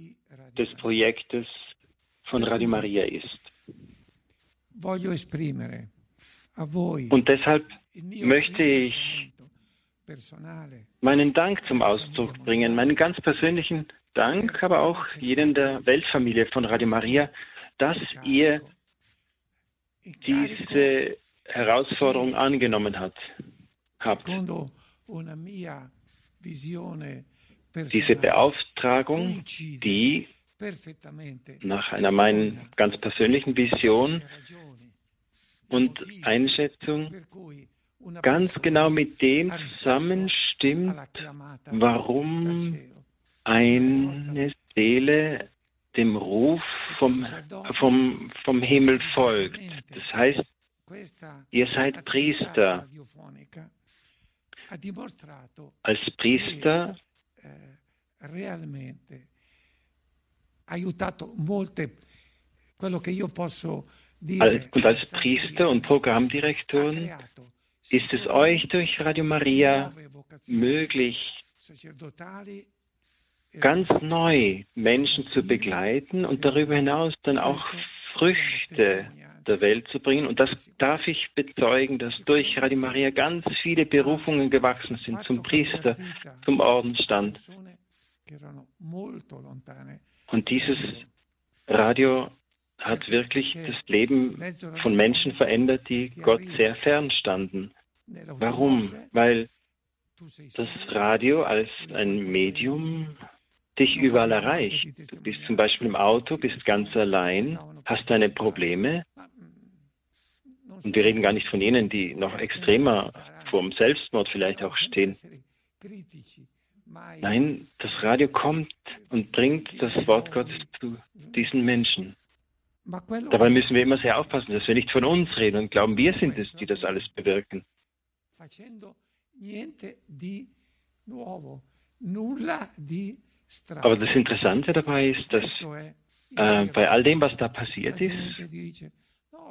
des Projektes von Radio Maria ist. Und deshalb möchte ich meinen Dank zum Ausdruck bringen, meinen ganz persönlichen Dank, aber auch jenen der Weltfamilie von Radio Maria, dass ihr diese Herausforderung angenommen hat, habt. Diese Beauftragung, die nach einer meinen ganz persönlichen Vision und Einschätzung ganz genau mit dem zusammenstimmt, warum eine Seele dem Ruf vom, vom, vom Himmel folgt. Das heißt, ihr seid Priester. Als Priester und als Priester und Programmdirektoren ist es euch durch Radio Maria möglich, ganz neu Menschen zu begleiten und darüber hinaus dann auch Früchte der Welt zu bringen. Und das darf ich bezeugen, dass durch Radio Maria ganz viele Berufungen gewachsen sind zum Priester, zum Ordensstand. Und dieses Radio hat wirklich das Leben von Menschen verändert, die Gott sehr fern standen. Warum? Weil das Radio als ein Medium dich überall erreicht. Du bist zum Beispiel im Auto, bist ganz allein, hast deine Probleme. Und wir reden gar nicht von jenen, die noch extremer vorm Selbstmord vielleicht auch stehen. Nein, das Radio kommt und bringt das Wort Gottes zu diesen Menschen. Dabei müssen wir immer sehr aufpassen, dass wir nicht von uns reden und glauben, wir sind es, die das alles bewirken. Aber das Interessante dabei ist, dass äh, bei all dem, was da passiert ist,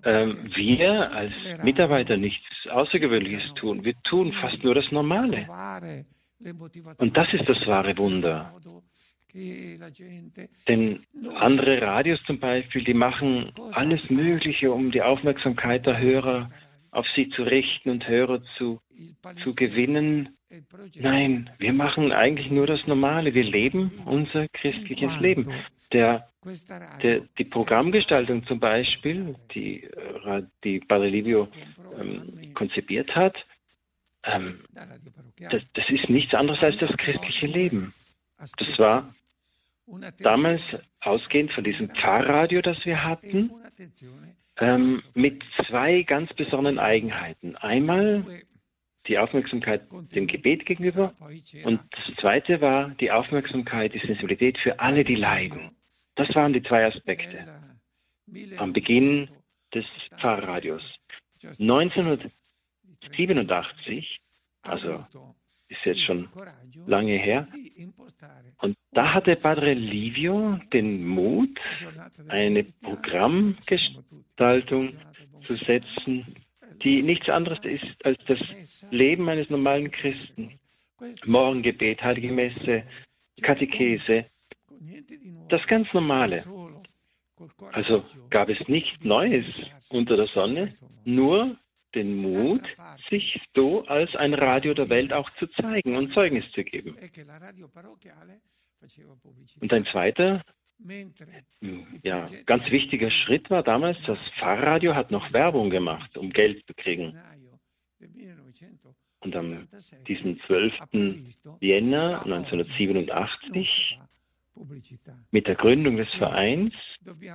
äh, wir als Mitarbeiter nichts Außergewöhnliches tun. Wir tun fast nur das Normale. Und das ist das wahre Wunder. Denn andere Radios zum Beispiel, die machen alles Mögliche, um die Aufmerksamkeit der Hörer auf sie zu richten und Hörer zu, zu gewinnen. Nein, wir machen eigentlich nur das Normale. Wir leben unser christliches Leben. Der, der, die Programmgestaltung zum Beispiel, die, äh, die Padre Livio ähm, konzipiert hat, ähm, das, das ist nichts anderes als das christliche Leben. Das war damals ausgehend von diesem Pfarrradio, das wir hatten, ähm, mit zwei ganz besonderen Eigenheiten. Einmal die Aufmerksamkeit dem Gebet gegenüber und das zweite war die Aufmerksamkeit, die Sensibilität für alle, die leiden. Das waren die zwei Aspekte am Beginn des Pfarrradios. 1987, also ist jetzt schon lange her. Und da hatte Padre Livio den Mut, eine Programmgestaltung zu setzen, die nichts anderes ist als das Leben eines normalen Christen. Morgengebet, Heilige Messe, Katechese, das ganz Normale. Also gab es nichts Neues unter der Sonne, nur den Mut, sich so als ein Radio der Welt auch zu zeigen und Zeugnis zu geben. Und ein zweiter, ja, ganz wichtiger Schritt war damals, das Pfarrradio hat noch Werbung gemacht, um Geld zu kriegen. Und am diesem 12. Jänner 1987, mit der Gründung des Vereins,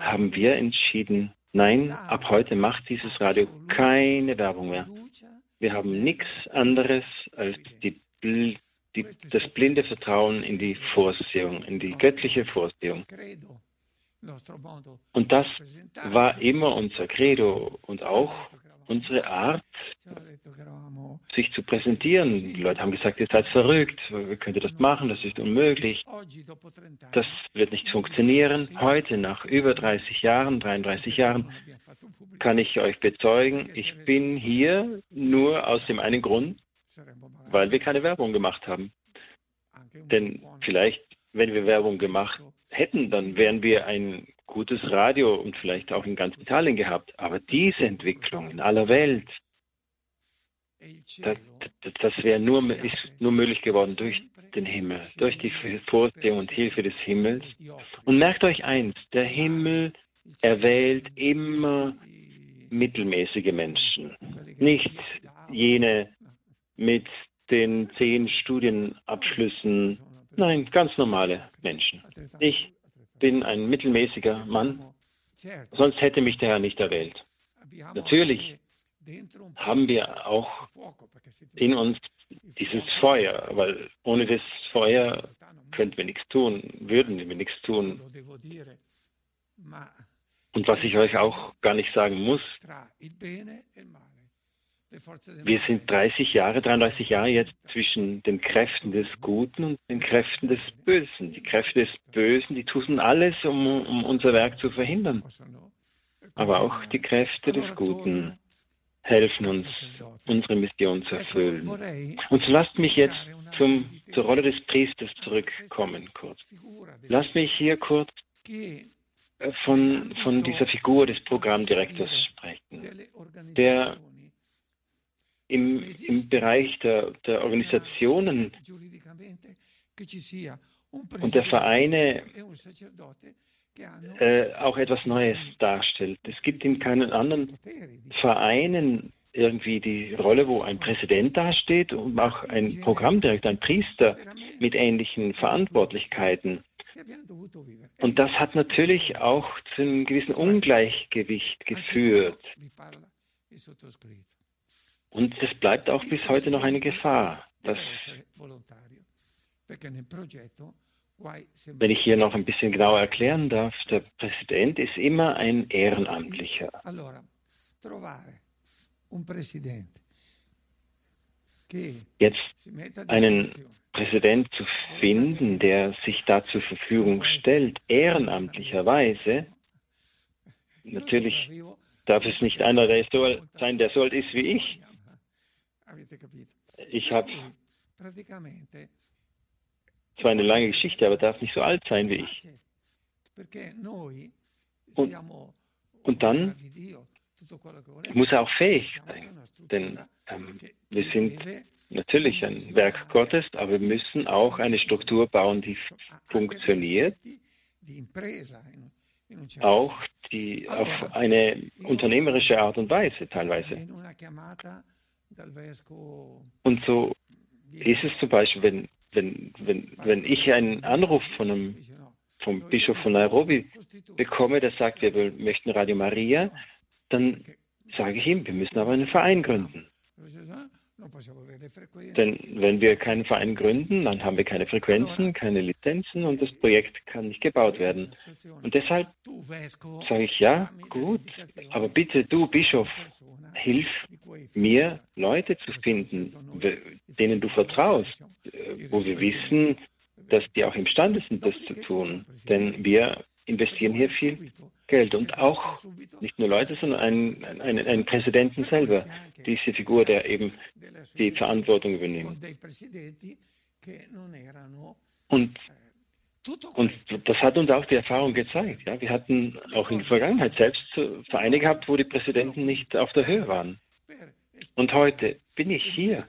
haben wir entschieden, Nein, ab heute macht dieses Radio keine Werbung mehr. Wir haben nichts anderes als die, die, das blinde Vertrauen in die Vorsehung, in die göttliche Vorsehung. Und das war immer unser Credo und auch unsere Art, sich zu präsentieren. Die Leute haben gesagt, ihr seid verrückt, könnt ihr das machen, das ist unmöglich. Das wird nicht funktionieren. Heute, nach über 30 Jahren, 33 Jahren, kann ich euch bezeugen, ich bin hier nur aus dem einen Grund, weil wir keine Werbung gemacht haben. Denn vielleicht, wenn wir Werbung gemacht hätten, dann wären wir ein gutes Radio und vielleicht auch in ganz Italien gehabt. Aber diese Entwicklung in aller Welt, das, das wäre nur, ist nur möglich geworden durch den Himmel, durch die Vorsehung und Hilfe des Himmels. Und merkt euch eins, der Himmel erwählt immer mittelmäßige Menschen, nicht jene mit den zehn Studienabschlüssen, nein, ganz normale Menschen. Ich bin ein mittelmäßiger Mann, sonst hätte mich der Herr nicht erwählt. Natürlich haben wir auch in uns dieses Feuer, weil ohne das Feuer könnten wir nichts tun, würden wir nichts tun. Und was ich euch auch gar nicht sagen muss, wir sind 30 Jahre, 33 Jahre jetzt zwischen den Kräften des Guten und den Kräften des Bösen. Die Kräfte des Bösen, die tun alles, um, um unser Werk zu verhindern. Aber auch die Kräfte des Guten helfen uns, unsere Mission zu erfüllen. Und so lasst mich jetzt zum, zur Rolle des Priesters zurückkommen, kurz. Lasst mich hier kurz äh, von, von dieser Figur des Programmdirektors sprechen, der im, im Bereich der, der Organisationen und der Vereine äh, auch etwas Neues darstellt. Es gibt in keinen anderen Vereinen irgendwie die Rolle, wo ein Präsident dasteht und auch ein Programmdirektor, ein Priester mit ähnlichen Verantwortlichkeiten. Und das hat natürlich auch zu einem gewissen Ungleichgewicht geführt. Und es bleibt auch bis heute noch eine Gefahr, dass, wenn ich hier noch ein bisschen genauer erklären darf, der Präsident ist immer ein Ehrenamtlicher. Jetzt einen Präsident zu finden, der sich da zur Verfügung stellt, ehrenamtlicherweise, natürlich darf es nicht einer der so sein, der so alt ist wie ich, ich habe zwar eine lange Geschichte, aber darf nicht so alt sein wie ich. Und, und dann muss er auch fähig sein, denn ähm, wir sind natürlich ein Werk Gottes, aber wir müssen auch eine Struktur bauen, die funktioniert, auch die auf eine unternehmerische Art und Weise teilweise. Und so ist es zum Beispiel, wenn, wenn, wenn, wenn ich einen Anruf von einem, vom Bischof von Nairobi bekomme, der sagt, wir möchten Radio Maria, dann sage ich ihm, wir müssen aber einen Verein gründen. Denn wenn wir keinen Verein gründen, dann haben wir keine Frequenzen, keine Lizenzen und das Projekt kann nicht gebaut werden. Und deshalb sage ich, ja, gut, aber bitte du, Bischof, hilf mir, Leute zu finden, denen du vertraust, wo wir wissen, dass die auch imstande sind, das zu tun. Denn wir investieren hier viel Geld und auch nicht nur Leute, sondern einen, einen, einen Präsidenten selber, diese Figur, der eben die Verantwortung übernimmt. Und, und das hat uns auch die Erfahrung gezeigt. Ja? Wir hatten auch in der Vergangenheit selbst Vereine gehabt, wo die Präsidenten nicht auf der Höhe waren. Und heute bin ich hier,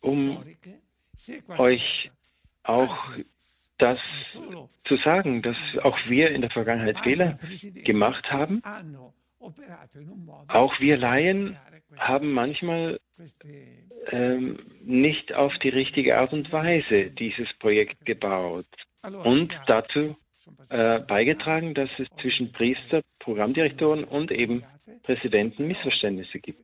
um euch auch das zu sagen, dass auch wir in der Vergangenheit Fehler gemacht haben. Auch wir Laien haben manchmal ähm, nicht auf die richtige Art und Weise dieses Projekt gebaut und dazu äh, beigetragen, dass es zwischen Priester, Programmdirektoren und eben Präsidenten Missverständnisse gibt.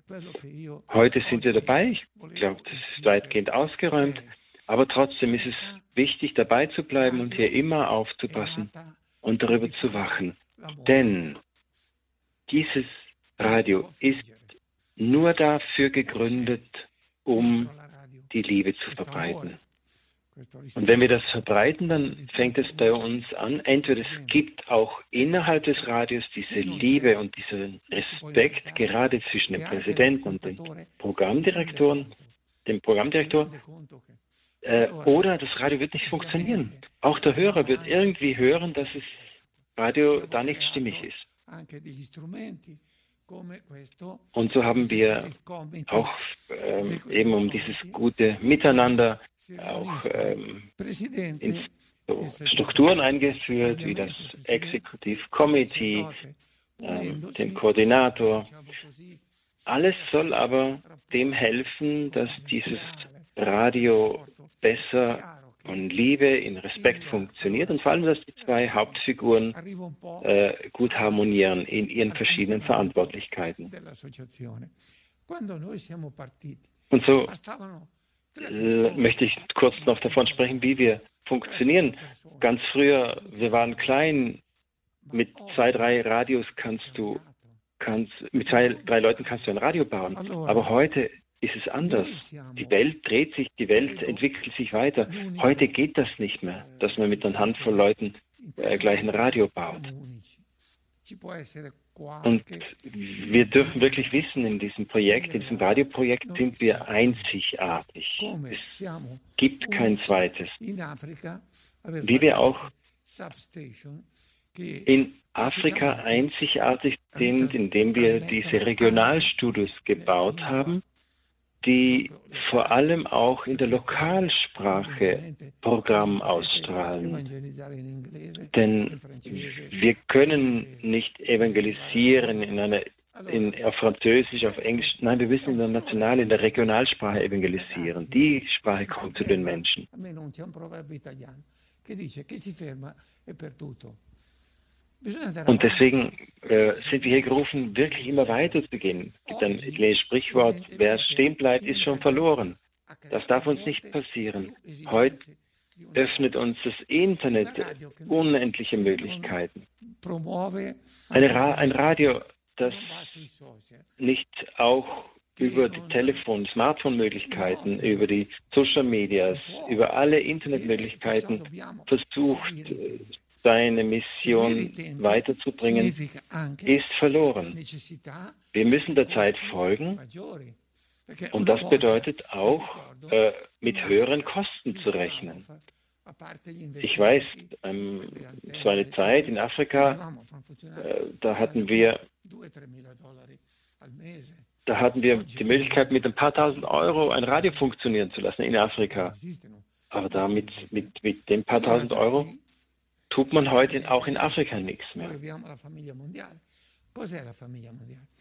Heute sind wir dabei. Ich glaube, das ist weitgehend ausgeräumt. Aber trotzdem ist es wichtig, dabei zu bleiben und hier immer aufzupassen und darüber zu wachen. Denn dieses Radio ist nur dafür gegründet, um die Liebe zu verbreiten. Und wenn wir das verbreiten, dann fängt es bei uns an. Entweder es gibt auch innerhalb des Radios diese Liebe und diesen Respekt, gerade zwischen dem Präsidenten und dem Programmdirektoren, dem Programmdirektor, äh, oder das Radio wird nicht funktionieren. Auch der Hörer wird irgendwie hören, dass das Radio da nicht stimmig ist. Und so haben wir auch ähm, eben um dieses gute Miteinander auch ähm, so Strukturen eingeführt, wie das Executive Committee, ähm, den Koordinator. Alles soll aber dem helfen, dass dieses Radio besser und Liebe, in Respekt funktioniert und vor allem, dass die zwei Hauptfiguren äh, gut harmonieren in ihren verschiedenen Verantwortlichkeiten. Und so äh, möchte ich kurz noch davon sprechen, wie wir funktionieren. Ganz früher, wir waren klein, mit zwei, drei Radios kannst du, kannst, mit zwei, drei Leuten kannst du ein Radio bauen. Aber heute ist es anders. Die Welt dreht sich, die Welt entwickelt sich weiter. Heute geht das nicht mehr, dass man mit einer Handvoll Leuten äh, gleich ein Radio baut. Und wir dürfen wirklich wissen, in diesem Projekt, in diesem Radioprojekt sind wir einzigartig. Es gibt kein zweites. Wie wir auch in Afrika einzigartig sind, indem wir diese Regionalstudios gebaut haben, die vor allem auch in der Lokalsprache Programm ausstrahlen. Denn wir können nicht evangelisieren in einer in, auf Französisch, auf Englisch. Nein, wir müssen in der National, in der Regionalsprache evangelisieren. Die Sprache kommt zu den Menschen. Und deswegen äh, sind wir hier gerufen, wirklich immer weiter zu gehen. Es gibt ein italienisches Sprichwort, wer stehen bleibt, ist schon verloren. Das darf uns nicht passieren. Heute öffnet uns das Internet unendliche Möglichkeiten. Ra ein Radio, das nicht auch über die Telefon-, Smartphone-Möglichkeiten, über die Social Medias, über alle Internetmöglichkeiten versucht, seine Mission weiterzubringen, ist verloren. Wir müssen der Zeit folgen und das bedeutet auch, äh, mit höheren Kosten zu rechnen. Ich weiß, ähm, es war eine Zeit in Afrika, äh, da hatten wir da hatten wir die Möglichkeit, mit ein paar tausend Euro ein Radio funktionieren zu lassen in Afrika. Aber damit, mit, mit den paar tausend Euro tut man heute auch in Afrika nichts mehr.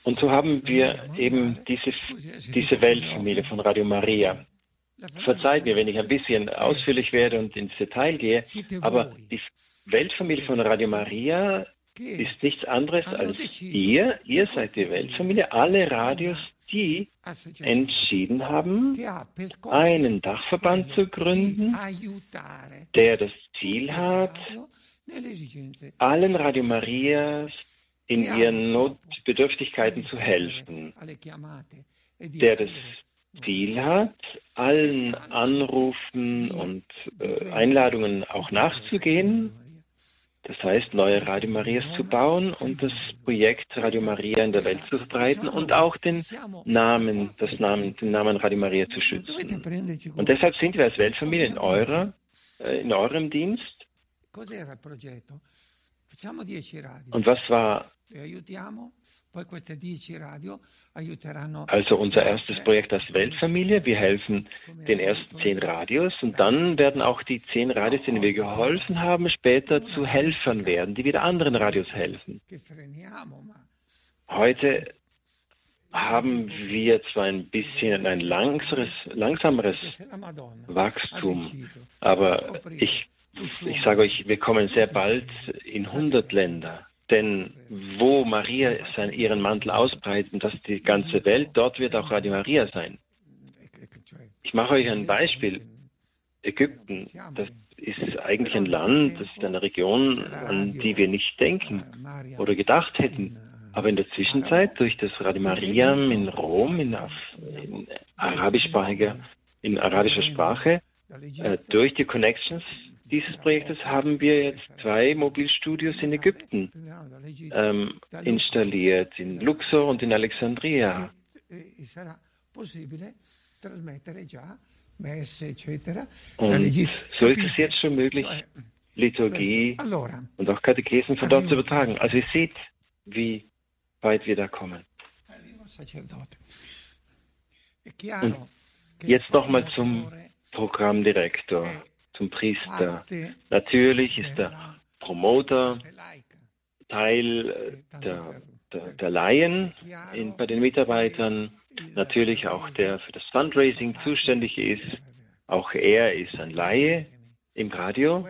Und so haben wir eben diese, diese Weltfamilie von Radio Maria. Verzeiht mir, wenn ich ein bisschen ausführlich werde und ins Detail gehe, aber die Weltfamilie von Radio Maria ist nichts anderes als ihr, ihr seid die Weltfamilie, alle Radios, die entschieden haben, einen Dachverband zu gründen, der das Ziel hat, allen Radio Marias in ihren Notbedürftigkeiten zu helfen, der das Ziel hat, allen Anrufen und äh, Einladungen auch nachzugehen. Das heißt, neue Radio Marias zu bauen und das Projekt Radio Maria in der Welt zu verbreiten und auch den Namen, das Namen, den Namen Radio Maria zu schützen. Und deshalb sind wir als Weltfamilie in eurer, äh, in eurem Dienst und was war also unser erstes Projekt als Weltfamilie. Wir helfen den ersten zehn Radios und dann werden auch die zehn Radios, denen wir geholfen haben, später zu Helfern werden, die wieder anderen Radios helfen. Heute haben wir zwar ein bisschen ein langsameres, langsameres Wachstum, aber ich ich sage euch, wir kommen sehr bald in 100 Länder. Denn wo Maria sein, ihren Mantel ausbreitet, das ist die ganze Welt, dort wird auch Radio Maria sein. Ich mache euch ein Beispiel. Ägypten, das ist eigentlich ein Land, das ist eine Region, an die wir nicht denken oder gedacht hätten. Aber in der Zwischenzeit, durch das Radio Mariam in Rom, in, in in arabischer Sprache, äh, durch die Connections dieses Projektes haben wir jetzt zwei Mobilstudios in Ägypten ähm, installiert, in Luxor und in Alexandria. Und so ist es jetzt schon möglich, Liturgie und auch Katechesen von dort zu übertragen. Also ihr seht, wie weit wir da kommen. Und jetzt nochmal zum Programmdirektor, zum Priester. Natürlich ist der Promoter Teil der, der, der Laien in, bei den Mitarbeitern, natürlich auch der für das Fundraising zuständig ist. Auch er ist ein Laie im Radio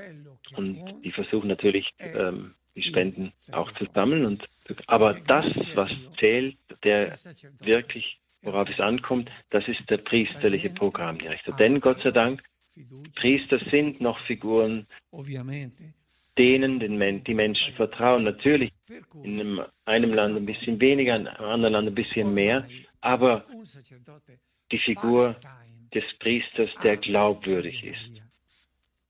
und die versuchen natürlich ähm, die Spenden auch zu sammeln. Und, aber das, was zählt, der wirklich, worauf es ankommt, das ist der priesterliche Programmdirektor. Denn Gott sei Dank, Priester sind noch Figuren, denen den, die Menschen vertrauen. Natürlich in einem, einem Land ein bisschen weniger, in einem anderen Land ein bisschen mehr, aber die Figur des Priesters, der glaubwürdig ist.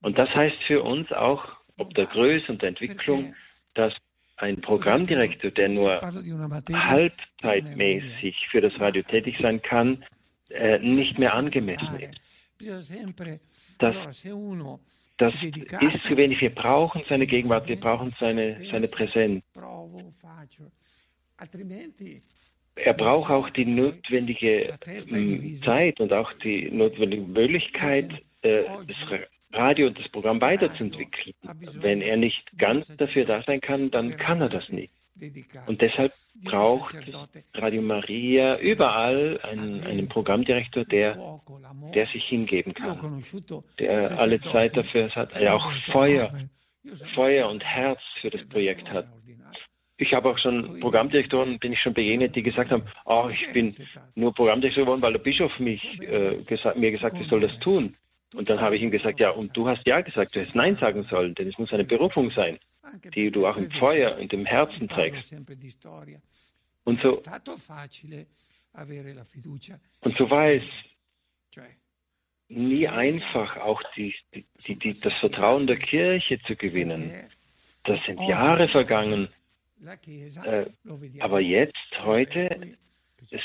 Und das heißt für uns auch, ob der Größe und der Entwicklung, dass ein Programmdirektor, der nur halbzeitmäßig für das Radio tätig sein kann, äh, nicht mehr angemessen ist. Das, das ist zu wenig. Wir brauchen seine Gegenwart, wir brauchen seine, seine Präsenz. Er braucht auch die notwendige ähm, Zeit und auch die notwendige Möglichkeit, äh, das Radio und das Programm weiterzuentwickeln. Wenn er nicht ganz dafür da sein kann, dann kann er das nicht. Und deshalb braucht Radio Maria überall einen, einen Programmdirektor, der, der sich hingeben kann, der alle Zeit dafür hat, der auch Feuer, Feuer und Herz für das Projekt hat. Ich habe auch schon Programmdirektoren, bin ich schon begegnet, die gesagt haben, oh, ich bin nur Programmdirektor geworden, weil der Bischof mich, äh, gesagt, mir gesagt hat, ich soll das tun. Und dann habe ich ihm gesagt, ja, und du hast ja gesagt, du hättest Nein sagen sollen, denn es muss eine Berufung sein, die du auch im Feuer und im Herzen trägst. Und so, und so war es nie einfach, auch die, die, die, das Vertrauen der Kirche zu gewinnen. Das sind Jahre vergangen. Äh, aber jetzt, heute,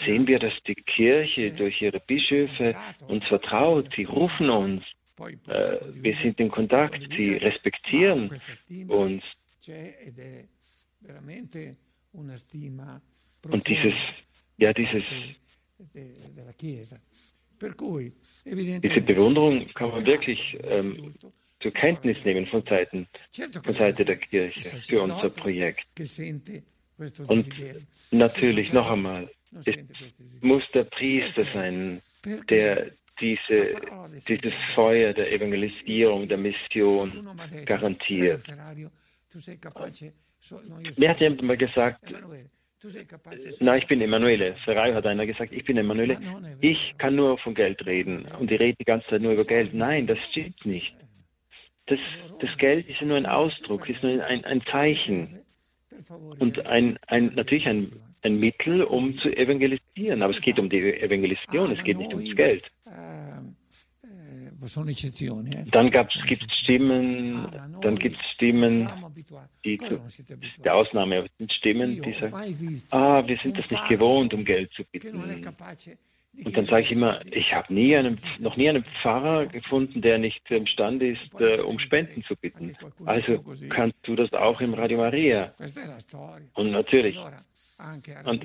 sehen wir, dass die Kirche durch ihre Bischöfe uns vertraut. Sie rufen uns. Äh, wir sind in Kontakt. Sie respektieren uns. Und dieses, ja, dieses, diese Bewunderung kann man wirklich ähm, zur Kenntnis nehmen von Seiten, von Seite der Kirche für unser Projekt. Und natürlich noch einmal, es muss der Priester sein, der diese, dieses Feuer der Evangelisierung, der Mission garantiert. Mir hat jemand mal gesagt, na, ich bin Emanuele. Ferrari hat einer gesagt, ich bin Emanuele. Ich kann nur von Geld reden und ich rede die ganze Zeit nur über Geld. Nein, das stimmt nicht. Das, das Geld ist nur ein Ausdruck, ist nur ein, ein Zeichen und ein, ein, natürlich ein ein Mittel, um zu evangelisieren. Aber es geht um die Evangelisation, es geht nicht ums Geld. Dann gibt es Stimmen, dann gibt es Stimmen, die zu, der Ausnahme, aber es sind Stimmen, die sagen, ah, wir sind das nicht gewohnt, um Geld zu bitten. Und dann sage ich immer, ich habe nie einen, noch nie einen Pfarrer gefunden, der nicht imstande ist, äh, um Spenden zu bitten. Also kannst du das auch im Radio Maria. Und natürlich, und,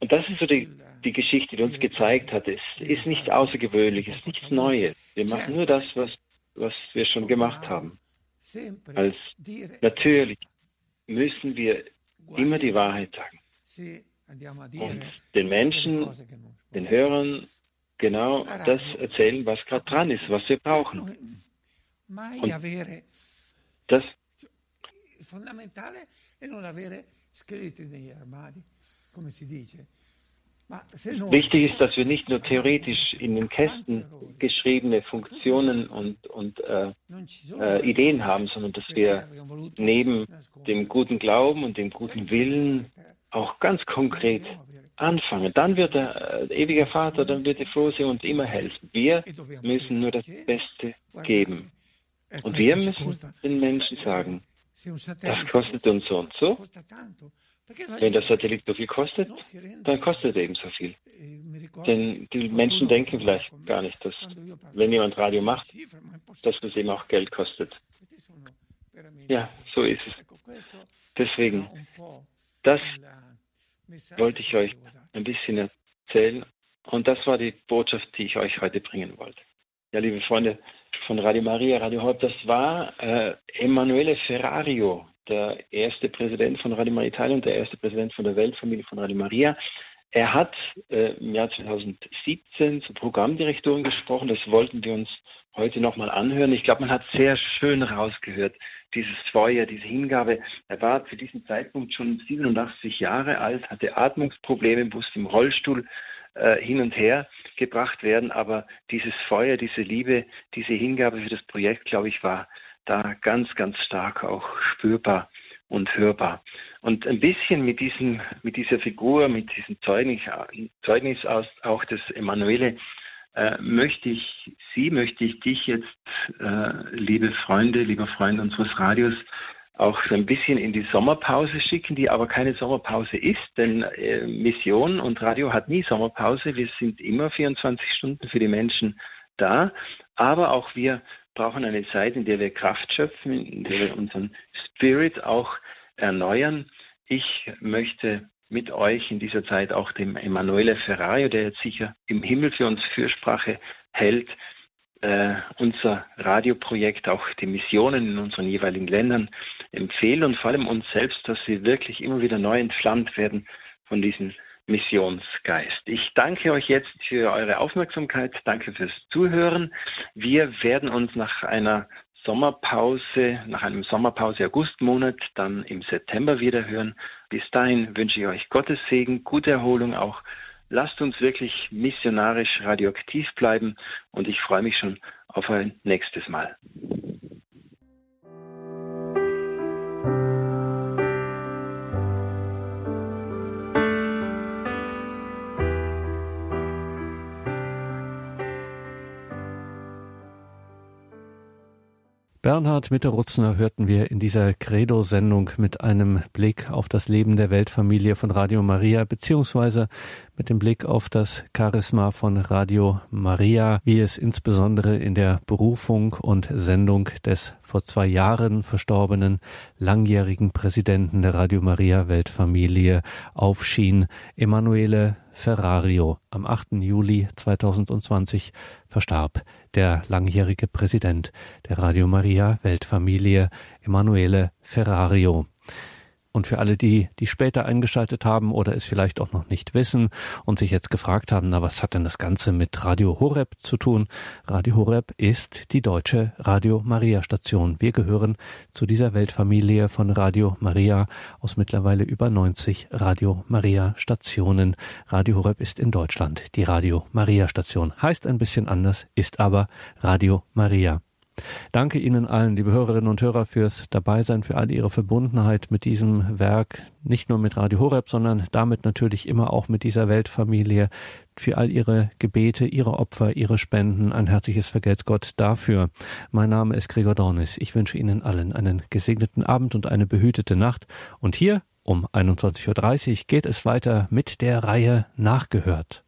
und das ist so die, die Geschichte, die uns gezeigt hat. Es ist nichts Außergewöhnliches, nichts Neues. Wir machen nur das, was, was wir schon gemacht haben. Als natürlich müssen wir immer die Wahrheit sagen. Und den Menschen, den Hörern genau das erzählen, was gerade dran ist, was wir brauchen. Und das Wichtig ist, dass wir nicht nur theoretisch in den Kästen geschriebene Funktionen und, und äh, äh, Ideen haben, sondern dass wir neben dem guten Glauben und dem guten Willen auch ganz konkret anfangen. Dann wird der äh, ewige Vater, dann wird die Vorsehung uns immer helfen. Wir müssen nur das Beste geben. Und wir müssen den Menschen sagen, das kostet uns so und so. Wenn der Satellit so viel kostet, dann kostet er eben so viel. Denn die Menschen denken vielleicht gar nicht, dass, wenn jemand Radio macht, dass das eben auch Geld kostet. Ja, so ist es. Deswegen, das wollte ich euch ein bisschen erzählen. Und das war die Botschaft, die ich euch heute bringen wollte. Ja, liebe Freunde von Radio Maria, Radio Haupt, das war äh, Emanuele Ferrario, der erste Präsident von Radio Maria Italien und der erste Präsident von der Weltfamilie von Radio Maria. Er hat äh, im Jahr 2017 zur Programmdirektorin gesprochen. Das wollten wir uns heute nochmal anhören. Ich glaube, man hat sehr schön rausgehört, dieses Feuer, diese Hingabe. Er war zu diesem Zeitpunkt schon 87 Jahre alt, hatte Atmungsprobleme, musste im Rollstuhl äh, hin und her gebracht werden. Aber dieses Feuer, diese Liebe, diese Hingabe für das Projekt, glaube ich, war da ganz, ganz stark auch spürbar und hörbar. Und ein bisschen mit diesem, mit dieser Figur, mit diesem Zeugnis, Zeugnis aus auch des Emanuele, äh, möchte ich Sie, möchte ich dich jetzt, äh, liebe Freunde, lieber Freund unseres Radios, auch so ein bisschen in die Sommerpause schicken, die aber keine Sommerpause ist, denn äh, Mission und Radio hat nie Sommerpause. Wir sind immer 24 Stunden für die Menschen da, aber auch wir brauchen eine Zeit, in der wir Kraft schöpfen, in der wir unseren Spirit auch erneuern. Ich möchte mit euch in dieser Zeit auch dem Emanuele Ferrario, der jetzt sicher im Himmel für uns Fürsprache hält, äh, unser Radioprojekt, auch die Missionen in unseren jeweiligen Ländern empfehlen und vor allem uns selbst, dass sie wirklich immer wieder neu entflammt werden von diesem Missionsgeist. Ich danke euch jetzt für eure Aufmerksamkeit, danke fürs Zuhören. Wir werden uns nach einer Sommerpause, nach einem Sommerpause Augustmonat, dann im September wieder hören. Bis dahin wünsche ich euch Gottes Segen, gute Erholung auch. Lasst uns wirklich missionarisch radioaktiv bleiben und ich freue mich schon auf ein nächstes Mal. Bernhard Mitterutzner hörten wir in dieser Credo-Sendung mit einem Blick auf das Leben der Weltfamilie von Radio Maria, beziehungsweise mit dem Blick auf das Charisma von Radio Maria, wie es insbesondere in der Berufung und Sendung des vor zwei Jahren verstorbenen langjährigen Präsidenten der Radio Maria Weltfamilie aufschien, Emanuele Ferrario. Am 8. Juli 2020 verstarb der langjährige Präsident der Radio Maria Weltfamilie, Emanuele Ferrario. Und für alle die, die später eingeschaltet haben oder es vielleicht auch noch nicht wissen und sich jetzt gefragt haben, na, was hat denn das Ganze mit Radio Horeb zu tun? Radio Horeb ist die deutsche Radio Maria Station. Wir gehören zu dieser Weltfamilie von Radio Maria aus mittlerweile über 90 Radio Maria Stationen. Radio Horeb ist in Deutschland die Radio Maria Station. Heißt ein bisschen anders, ist aber Radio Maria. Danke Ihnen allen, liebe Hörerinnen und Hörer, fürs Dabeisein, für all Ihre Verbundenheit mit diesem Werk, nicht nur mit Radio Horeb, sondern damit natürlich immer auch mit dieser Weltfamilie, für all Ihre Gebete, Ihre Opfer, Ihre Spenden. Ein herzliches Vergelt's Gott dafür. Mein Name ist Gregor Dornis. Ich wünsche Ihnen allen einen gesegneten Abend und eine behütete Nacht. Und hier um 21.30 Uhr geht es weiter mit der Reihe Nachgehört.